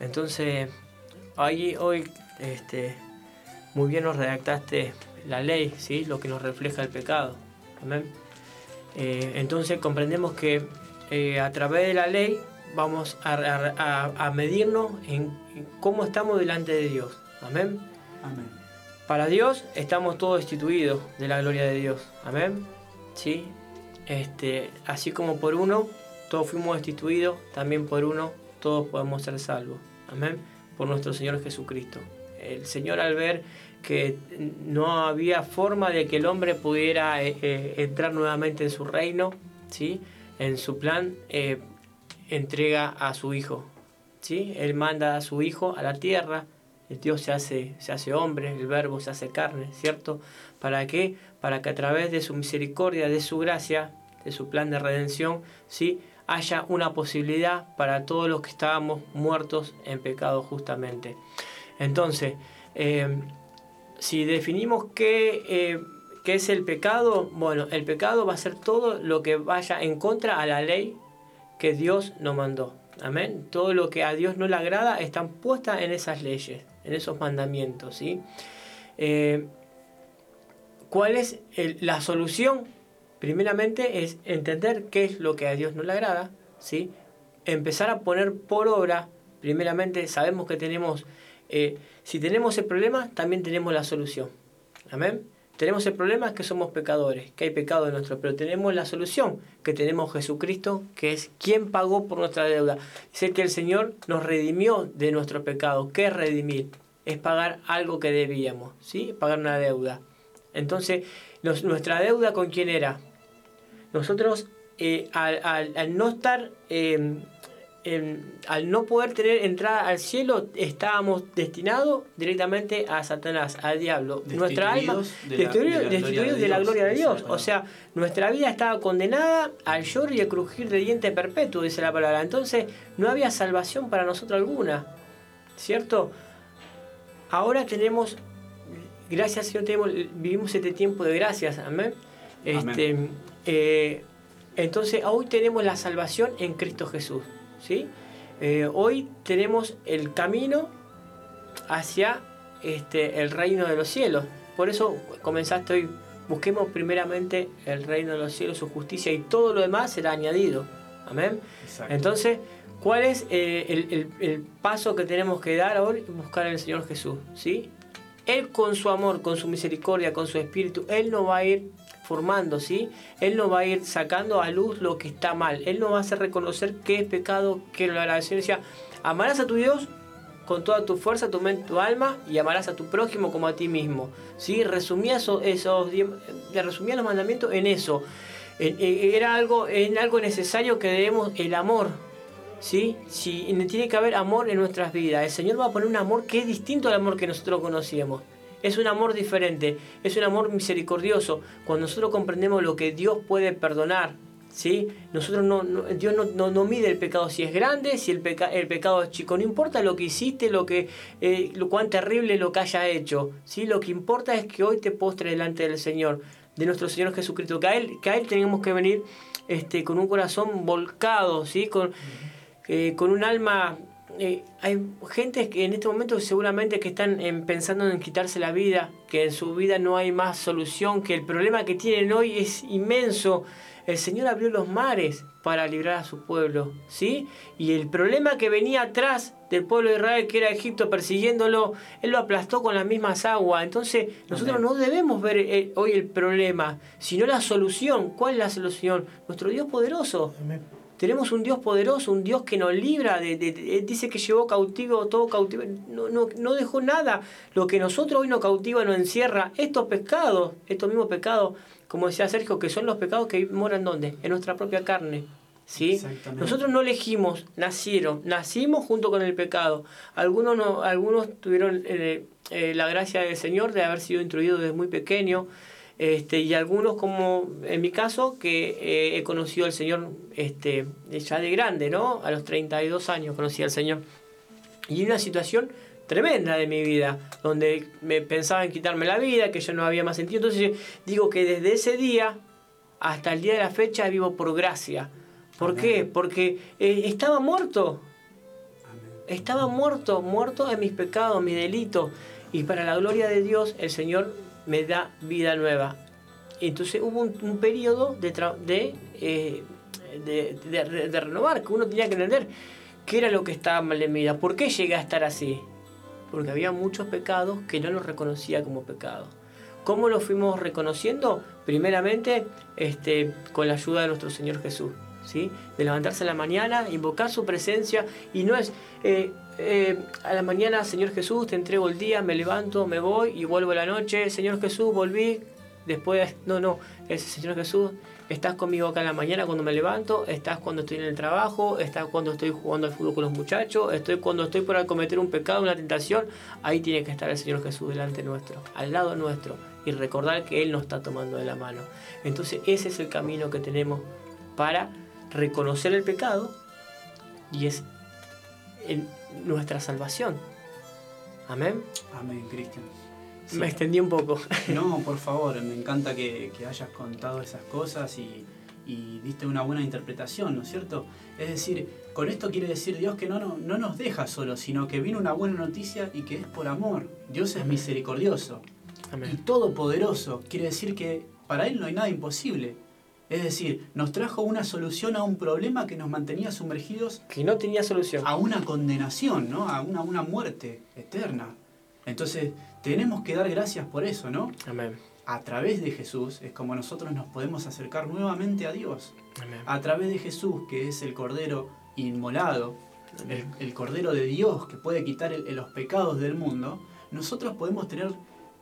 [SPEAKER 2] Entonces, hoy, hoy este, muy bien nos redactaste la ley, ¿sí? lo que nos refleja el pecado. Eh, entonces comprendemos que eh, a través de la ley vamos a, medirnos en, cómo estamos delante de Dios. Amén.
[SPEAKER 3] Amén.
[SPEAKER 2] Para Dios estamos todos destituidos de la gloria de Dios. Amén. ¿Sí? Este, así como por uno todos fuimos destituidos, también por uno todos podemos ser salvos. Amén. Por nuestro Señor Jesucristo el Señor al ver que no había forma de que el hombre pudiera eh, eh, entrar nuevamente en su reino, ¿sí? en su plan, eh, entrega a su Hijo. ¿sí? Él manda a su Hijo a la tierra, el Dios se hace, se hace hombre, el verbo se hace carne, ¿cierto? ¿Para qué? Para que a través de su misericordia, de su gracia, de su plan de redención, ¿sí? haya una posibilidad para todos los que estábamos muertos en pecado justamente. Entonces, eh, si definimos eh, qué, es el pecado, bueno, el pecado va a ser todo lo que vaya en contra a la ley que Dios nos mandó. Amén. Todo lo que a Dios no le agrada están puestas en esas leyes, en esos mandamientos. ¿sí? Eh, ¿Cuál es la solución? Primeramente es entender qué es lo que a Dios no le agrada, ¿sí? empezar a poner por obra, primeramente sabemos que tenemos eh, si tenemos el problema, también tenemos la solución. Amén. Tenemos el problema que somos pecadores, que hay pecado en nuestro, pero tenemos la solución, que tenemos Jesucristo, que es quien pagó por nuestra deuda. Dice que el Señor nos redimió de nuestro pecado. ¿Qué es redimir? Es pagar algo que debíamos, ¿sí? Pagar una deuda. Entonces, nuestra deuda con quién era? Nosotros, eh, al, no estar eh, al no poder tener entrada al cielo, estábamos destinados directamente a Satanás, al diablo. Nuestra alma, destituidos de, la gloria de Dios. O sea, nuestra vida estaba condenada al lloro y al crujir de diente perpetuo, dice la palabra. Entonces, no había salvación para nosotros alguna. ¿Cierto? Ahora tenemos, gracias Señor, tenemos, vivimos este tiempo de gracias. Amén. Este, eh, entonces, hoy tenemos la salvación en Cristo Jesús. ¿Sí? Eh, hoy tenemos el camino hacia este, el reino de los cielos. Por eso comenzaste hoy, busquemos primeramente el reino de los cielos, su justicia y todo lo demás será añadido. Amén. Entonces, ¿cuál es eh, el, paso que tenemos que dar hoy? Buscar al Señor Jesús. ¿sí? Él con su amor, con su misericordia, con su espíritu, Él no va a ir formando, ¿sí? Él no va a ir sacando a luz lo que está mal. Él no va a hacer reconocer qué es pecado, qué es la decía, Amarás a tu Dios con toda tu fuerza, tu mente, tu alma y amarás a tu prójimo como a ti mismo. ¿sí? Resumía, esos, esos, resumía los mandamientos en eso. Era algo, en algo necesario que debemos el amor. ¿sí? Si tiene que haber amor en nuestras vidas. El Señor va a poner un amor que es distinto al amor que nosotros conocíamos. Es un amor diferente, es un amor misericordioso. Cuando nosotros comprendemos lo que Dios puede perdonar, ¿sí? Nosotros no, Dios no, no, mide el pecado si es grande, si el, el pecado es chico. No importa lo que hiciste, lo que, eh, lo cuán terrible lo que haya hecho. ¿sí? Lo que importa es que hoy te postres delante del Señor, de nuestro Señor Jesucristo. Que a Él, que a él tenemos que venir este, con un corazón volcado, ¿sí? con, eh, con un alma eh, hay gente que en este momento seguramente que están pensando en quitarse la vida, que en su vida no hay más solución, que el problema que tienen hoy es inmenso, el Señor abrió los mares para librar a su pueblo, ¿sí? Y el problema que venía atrás del pueblo de Israel, que era Egipto persiguiéndolo, Él lo aplastó con las mismas aguas. Entonces, nosotros no debemos ver eh, hoy el problema, sino la solución. ¿Cuál es la solución? Nuestro Dios poderoso. Tenemos un Dios poderoso, un Dios que nos libra, de, dice que llevó cautivo todo cautivo, no, no, no, dejó nada. Lo que nosotros hoy nos cautiva, nos encierra, estos pecados, estos mismos pecados, como decía Sergio, que son los pecados que moran ¿dónde? En nuestra propia carne. ¿sí? Nosotros no elegimos, nacieron, nacimos junto con el pecado. Algunos, no, algunos tuvieron eh, eh, la gracia del Señor de haber sido instruidos desde muy pequeño. Este, y algunos como en mi caso que eh, he conocido al Señor este, ya de grande, ¿no? A los 32 años conocí al Señor. Y una situación tremenda de mi vida, donde me pensaba en quitarme la vida, que yo no había más sentido. Entonces digo que desde ese día hasta el día de la fecha vivo por gracia. ¿Por qué? Porque eh, estaba muerto. Estaba muerto, muerto en mis pecados, mis delitos. Y para la gloria de Dios, el Señor me da vida nueva. Entonces hubo un, periodo de, eh, de, de, de, renovar, que uno tenía que entender qué era lo que estaba mal en mi vida, por qué llegué a estar así. Porque había muchos pecados que no los reconocía como pecados. ¿Cómo los fuimos reconociendo? Primeramente, este, con la ayuda de nuestro Señor Jesús. De levantarse a la mañana, invocar su presencia y no es... Eh, eh, a la mañana, Señor Jesús, te entrego el día, me levanto, me voy y vuelvo a la noche. Señor Jesús, volví. Después, no, no, es Señor Jesús, estás conmigo acá en la mañana cuando me levanto, estás cuando estoy en el trabajo, estás cuando estoy jugando al fútbol con los muchachos, estoy cuando estoy por cometer un pecado, una tentación. Ahí tiene que estar el Señor Jesús delante nuestro, al lado nuestro y recordar que Él nos está tomando de la mano. Entonces, ese es el camino que tenemos para reconocer el pecado y es en nuestra salvación. Amén.
[SPEAKER 3] Amén, Cristian.
[SPEAKER 2] Me extendí un poco.
[SPEAKER 3] No, por favor, me encanta que, hayas contado esas cosas y, diste una buena interpretación, ¿no es cierto? Es decir, con esto quiere decir Dios que no, no, nos deja solos, sino que vino una buena noticia y que es por amor. Dios es misericordioso Amén. y todopoderoso. Quiere decir que para Él no hay nada imposible. Es decir, nos trajo una solución a un problema que nos mantenía sumergidos.
[SPEAKER 2] Que no tenía solución.
[SPEAKER 3] A una condenación, ¿no? A una, una muerte eterna. Entonces, tenemos que dar gracias por eso, ¿no?
[SPEAKER 2] Amén.
[SPEAKER 3] A través de Jesús es como nosotros nos podemos acercar nuevamente a Dios. Amén. A través de Jesús, que es el Cordero inmolado, el, Cordero de Dios que puede quitar los pecados del mundo, nosotros podemos tener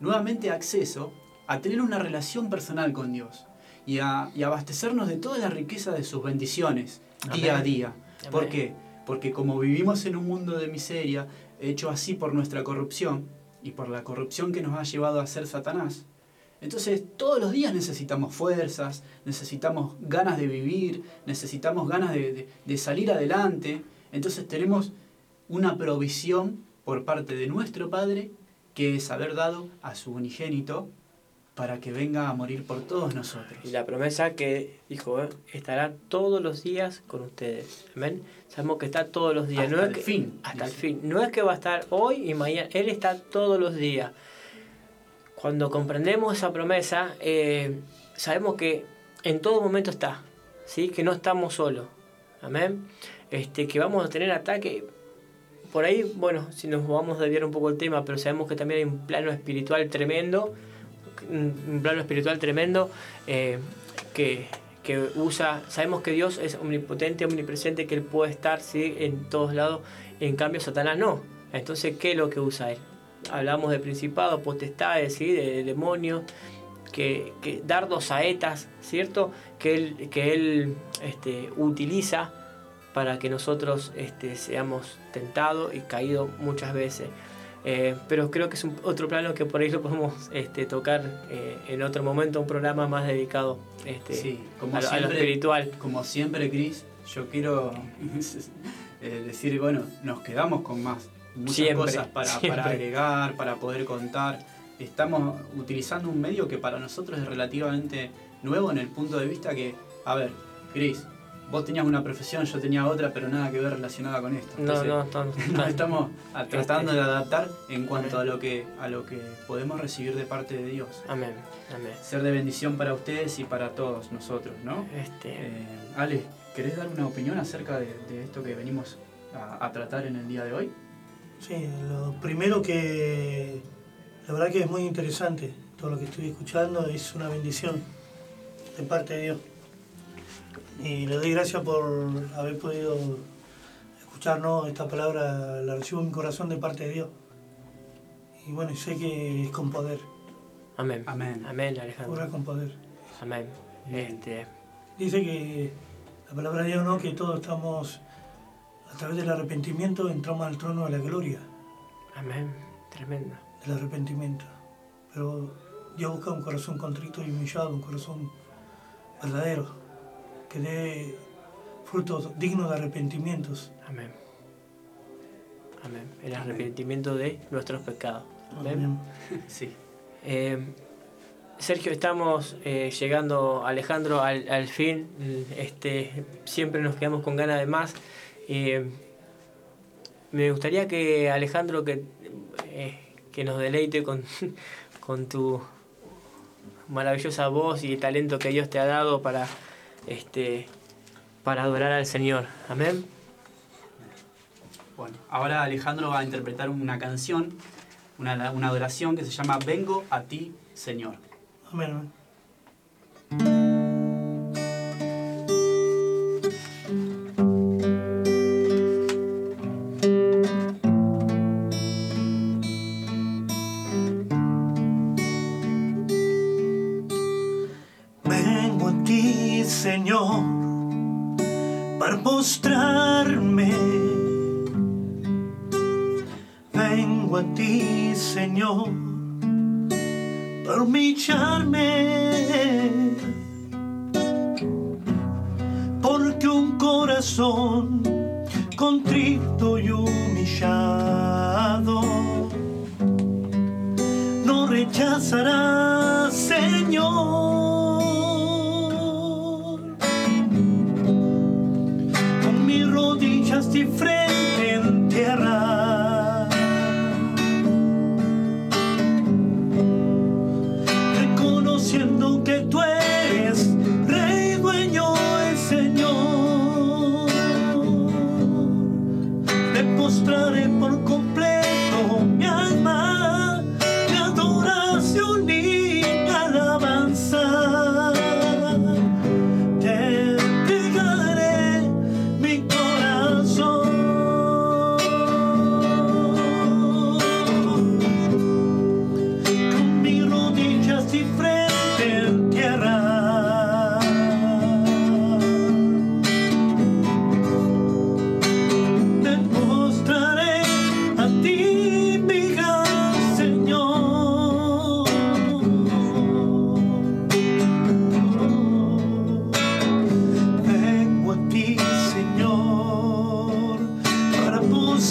[SPEAKER 3] nuevamente acceso a tener una relación personal con Dios y, a, abastecernos de toda la riqueza de sus bendiciones día a día. ¿Por qué? Porque como vivimos en un mundo de miseria, hecho así por nuestra corrupción y por la corrupción que nos ha llevado a ser Satanás, entonces todos los días necesitamos fuerzas, necesitamos ganas de vivir, necesitamos ganas de, de salir adelante. Entonces tenemos una provisión por parte de nuestro Padre que es haber dado a su unigénito para que venga a morir por todos nosotros.
[SPEAKER 2] Y la promesa que dijo, ¿eh? estará todos los días con ustedes. Amén. Sabemos que está todos los días.
[SPEAKER 3] Hasta
[SPEAKER 2] no
[SPEAKER 3] el
[SPEAKER 2] es que,
[SPEAKER 3] fin.
[SPEAKER 2] Hasta el fin. No es que va a estar hoy y mañana. Él está todos los días. Cuando comprendemos esa promesa, eh, sabemos que en todo momento está. ¿sí? Que no estamos solos. Amén. Este, que vamos a tener ataque. Por ahí, bueno, si nos vamos a desviar un poco el tema, pero sabemos que también hay un plano espiritual tremendo un plano espiritual tremendo eh, que, usa, sabemos que Dios es omnipotente, omnipresente, que Él puede estar ¿sí? en todos lados, en cambio Satanás no. Entonces, ¿qué es lo que usa Él? Hablamos de principados, potestades, ¿sí? de, demonios, que, que, dardos saetas, ¿cierto? Que Él, que él este, utiliza para que nosotros este, seamos tentados y caídos muchas veces. Eh, pero creo que es un, otro plano que por ahí lo podemos este, tocar eh, en otro momento, un programa más dedicado este,
[SPEAKER 3] Sí, como
[SPEAKER 2] a, lo- a lo
[SPEAKER 3] siempre,
[SPEAKER 2] espiritual.
[SPEAKER 3] Como siempre, Cris, yo quiero eh, decir, bueno, nos quedamos con más. Muchas
[SPEAKER 2] Siempre,
[SPEAKER 3] cosas para,
[SPEAKER 2] siempre.
[SPEAKER 3] para agregar, para poder contar. Estamos utilizando un medio que para nosotros es relativamente nuevo en el punto de vista que, a ver, Cris, vos tenías una profesión, yo tenía otra, pero nada que ver relacionada con esto.
[SPEAKER 2] No,
[SPEAKER 3] Entonces,
[SPEAKER 2] no, no, no.
[SPEAKER 3] nos estamos a- tratando
[SPEAKER 2] Este.
[SPEAKER 3] de adaptar en cuanto a lo que a lo que podemos recibir de parte de Dios.
[SPEAKER 2] Amén, amén.
[SPEAKER 3] Ser de bendición para ustedes y para todos nosotros, ¿no?
[SPEAKER 2] Este,
[SPEAKER 3] Eh, Ale, ¿querés dar una opinión acerca de, de esto que venimos a, a tratar en el día de hoy?
[SPEAKER 4] Sí, lo primero que la verdad que es muy interesante, todo lo que estoy escuchando es una bendición de parte de Dios. Y le doy gracias por haber podido escucharnos esta palabra, la recibo en mi corazón de parte de Dios. Y bueno, y sé que es con poder,
[SPEAKER 2] amén.
[SPEAKER 3] Amén.
[SPEAKER 2] Amén, Alejandro.
[SPEAKER 4] obra con poder.
[SPEAKER 2] Amén. Este,
[SPEAKER 4] Dice que la palabra de Dios, ¿no? Que todos estamos, a través del arrepentimiento, entramos al trono de la gloria.
[SPEAKER 2] amén. Tremendo.
[SPEAKER 4] del arrepentimiento. Pero Dios busca un corazón contrito y humillado, un corazón verdadero, que dé frutos dignos de arrepentimientos.
[SPEAKER 2] Amén. Amén. El arrepentimiento de nuestros pecados. Amén.
[SPEAKER 4] Amén.
[SPEAKER 3] Sí.
[SPEAKER 2] Eh, Sergio, estamos eh, llegando, Alejandro, al, al fin. Este, siempre nos quedamos con ganas de más. Eh, me gustaría que Alejandro que, que nos deleite con, con tu maravillosa voz y el talento que Dios te ha dado para, este, para adorar al Señor. Amén.
[SPEAKER 3] Bueno, ahora Alejandro va a interpretar una canción, una, una adoración que se llama Vengo a ti, Señor.
[SPEAKER 4] Amén.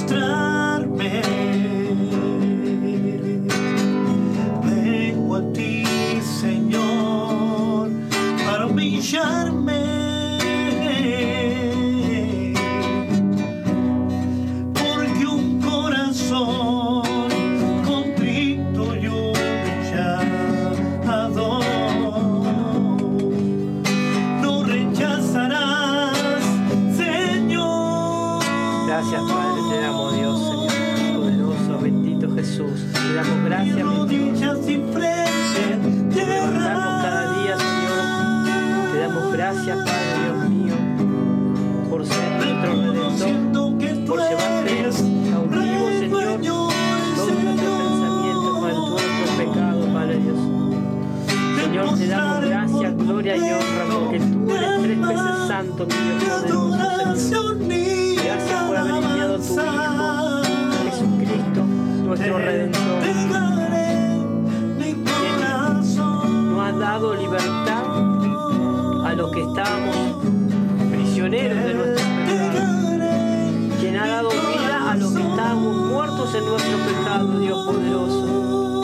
[SPEAKER 4] Para rodillas
[SPEAKER 2] poderoso, Señor. Gracias por haber
[SPEAKER 4] enviado
[SPEAKER 2] a tu
[SPEAKER 4] Hijo, Jesucristo,
[SPEAKER 2] nuestro Redentor. Nos has dado libertad a los que estábamos prisioneros de nuestros pecados. Quien ha dado vida a los que estábamos muertos en nuestro pecado, Dios poderoso.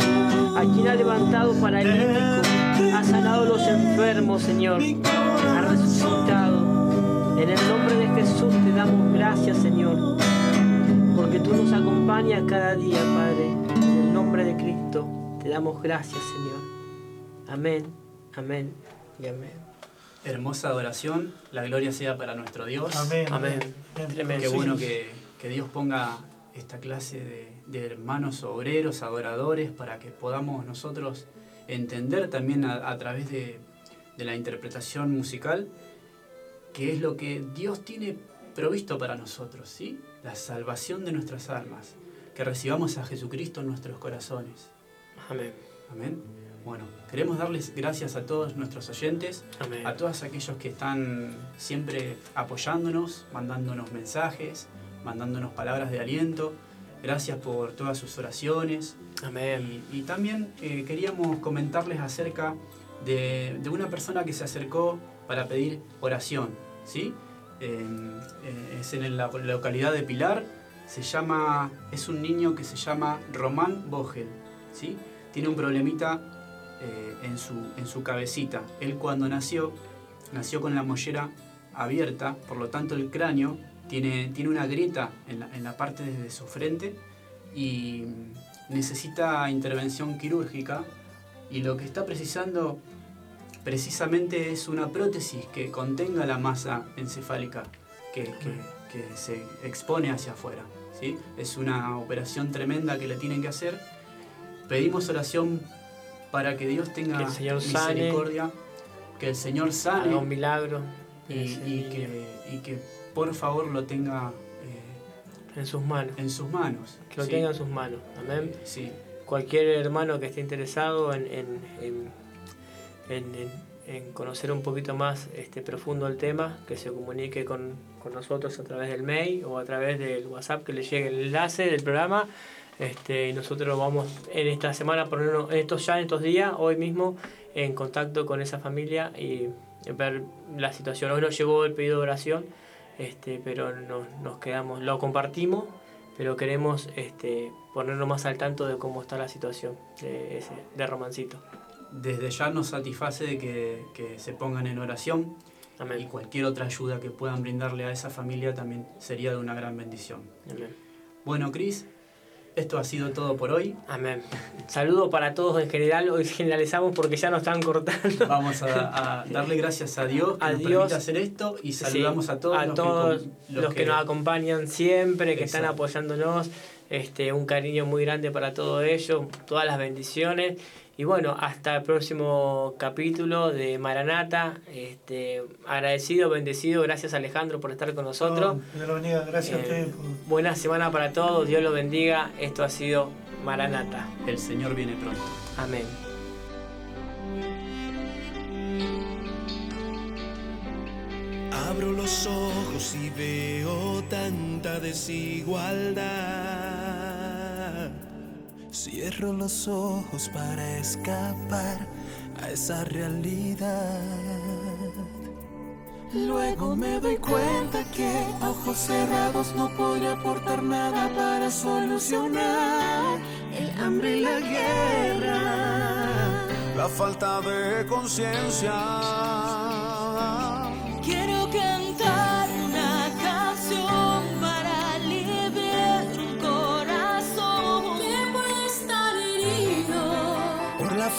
[SPEAKER 2] A quien ha levantado paralíticos, ha sanado a los enfermos, Señor. Ha resucitado en el nombre de Jesús te damos gracias, Señor porque tú nos acompañas cada día, Padre. En el nombre de Cristo te damos gracias, Señor. Amén, amén y amén.
[SPEAKER 3] Hermosa adoración, la gloria sea para nuestro Dios.
[SPEAKER 4] Amén.
[SPEAKER 2] Amén.
[SPEAKER 3] Qué bueno que, que Dios ponga esta clase de, de hermanos obreros, adoradores, para que podamos nosotros entender también a, a través de, de la interpretación musical qué es lo que Dios tiene provisto para nosotros, ¿sí? La salvación de nuestras almas, que recibamos a Jesucristo en nuestros corazones.
[SPEAKER 2] Amén.
[SPEAKER 3] Amén. Bueno, queremos darles gracias a todos nuestros oyentes,
[SPEAKER 2] Amén.
[SPEAKER 3] a todos aquellos que están siempre apoyándonos, mandándonos mensajes, mandándonos palabras de aliento. Gracias por todas sus oraciones.
[SPEAKER 2] Amén.
[SPEAKER 3] Y, y también eh, queríamos comentarles acerca de, de una persona que se acercó para pedir oración. ¿Sí? Eh, es en la localidad de Pilar. Se llama, es un niño que se llama Román Vogel. ¿sí? Tiene un problemita eh, en, su, en su cabecita. Él cuando nació, nació con la mollera abierta, por lo tanto el cráneo tiene, tiene una grieta en la, en la parte de su frente y necesita intervención quirúrgica y lo que está precisando precisamente es una prótesis que contenga la masa encefálica que, que- que se expone hacia afuera. ¿sí? Es una operación tremenda que le tienen que hacer. Pedimos oración para que Dios tenga
[SPEAKER 2] Que el Señor sane.
[SPEAKER 3] misericordia, que el Señor sane
[SPEAKER 2] Haga un milagro
[SPEAKER 3] y, que, y que por favor lo tenga eh,
[SPEAKER 2] en sus manos.
[SPEAKER 3] en sus manos.
[SPEAKER 2] Que lo
[SPEAKER 3] ¿sí?
[SPEAKER 2] tenga en sus manos. Amén.
[SPEAKER 3] Sí,
[SPEAKER 2] Cualquier hermano que esté interesado en, en, en- en- conocer un poquito más este, profundo el tema, que se comunique con, con nosotros a través del mail o a través del WhatsApp, que le llegue el enlace del programa. Este, y nosotros vamos en esta semana, ponernos, estos ya en estos días, hoy mismo, en contacto con esa familia y ver la situación. Hoy nos llegó el pedido de oración, este, pero nos, nos quedamos, lo compartimos, pero queremos este, ponernos más al tanto de cómo está la situación de, de Romancito.
[SPEAKER 3] Desde ya nos satisface de que, que se pongan en oración y
[SPEAKER 2] Amén.
[SPEAKER 3] cualquier otra ayuda que puedan brindarle a esa familia también sería de una gran bendición.
[SPEAKER 2] Amén.
[SPEAKER 3] Bueno, Cris, esto ha sido todo por hoy.
[SPEAKER 2] Amén. Saludo para todos en general. Hoy generalizamos porque ya nos están cortando.
[SPEAKER 3] Vamos a, a darle gracias a Dios que
[SPEAKER 2] A
[SPEAKER 3] nos
[SPEAKER 2] Dios.
[SPEAKER 3] permite hacer esto y saludamos
[SPEAKER 2] Sí,
[SPEAKER 3] a todos,
[SPEAKER 2] a
[SPEAKER 3] los,
[SPEAKER 2] todos
[SPEAKER 3] que, com-
[SPEAKER 2] los, que, nos acompañan siempre, que están
[SPEAKER 3] Exacto.
[SPEAKER 2] apoyándonos. Este, un cariño muy grande para todo ellos, todas las bendiciones. Y bueno, hasta el próximo capítulo de Maranata. Este, agradecido, bendecido. Gracias Alejandro por estar con nosotros.
[SPEAKER 4] Oh, Dios lo bendiga. Gracias a
[SPEAKER 2] Eh,
[SPEAKER 4] ustedes por
[SPEAKER 2] Buena semana para todos. Dios los bendiga. Esto ha sido Maranata.
[SPEAKER 3] El Señor viene pronto.
[SPEAKER 2] Amén.
[SPEAKER 1] Abro los ojos y veo tanta desigualdad. Cierro los ojos para escapar a esa realidad. Luego me doy cuenta que ojos cerrados no podría aportar nada para solucionar el hambre y la guerra.
[SPEAKER 5] la falta de conciencia.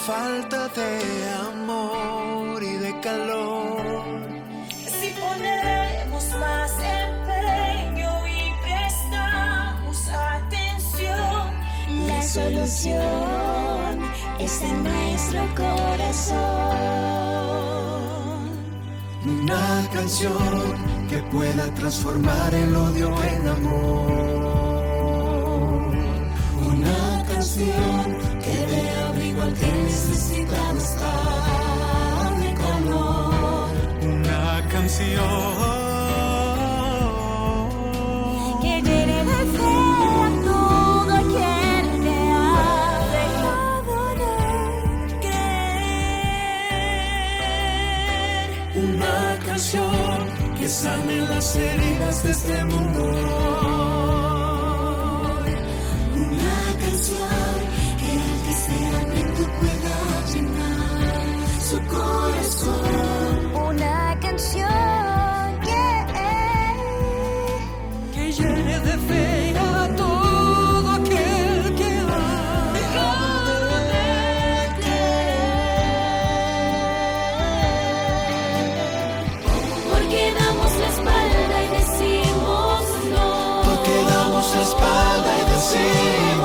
[SPEAKER 1] Falta de amor y de calor.
[SPEAKER 6] Si ponemos más empeño y prestamos atención, la solución está en nuestro corazón.
[SPEAKER 1] Una canción que pueda transformar el odio en amor. Una canción Que tiene de
[SPEAKER 6] fe a todo quien me
[SPEAKER 1] ha dejado una canción que sane las heridas de este
[SPEAKER 7] mundo. Todo aquel
[SPEAKER 1] que va, de todo.
[SPEAKER 6] Porque damos la espalda y decimos: No,
[SPEAKER 1] porque damos la espalda y decimos.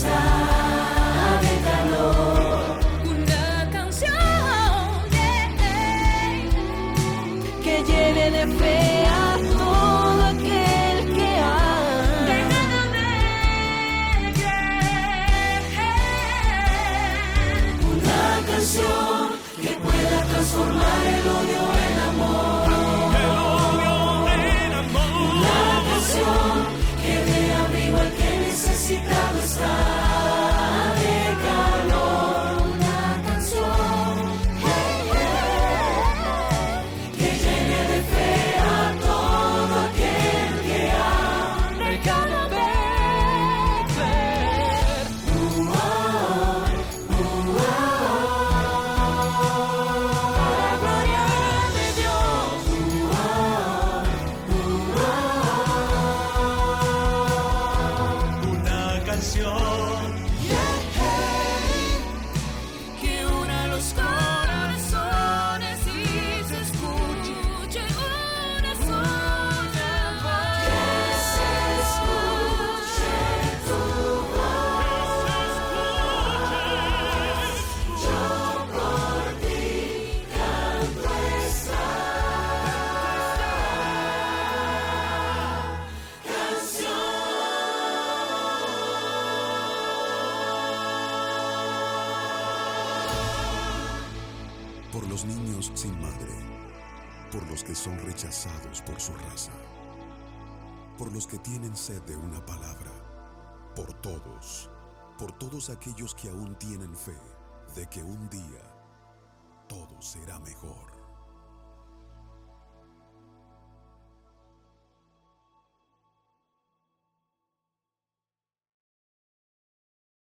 [SPEAKER 8] side. aquellos que aún tienen fe de que un día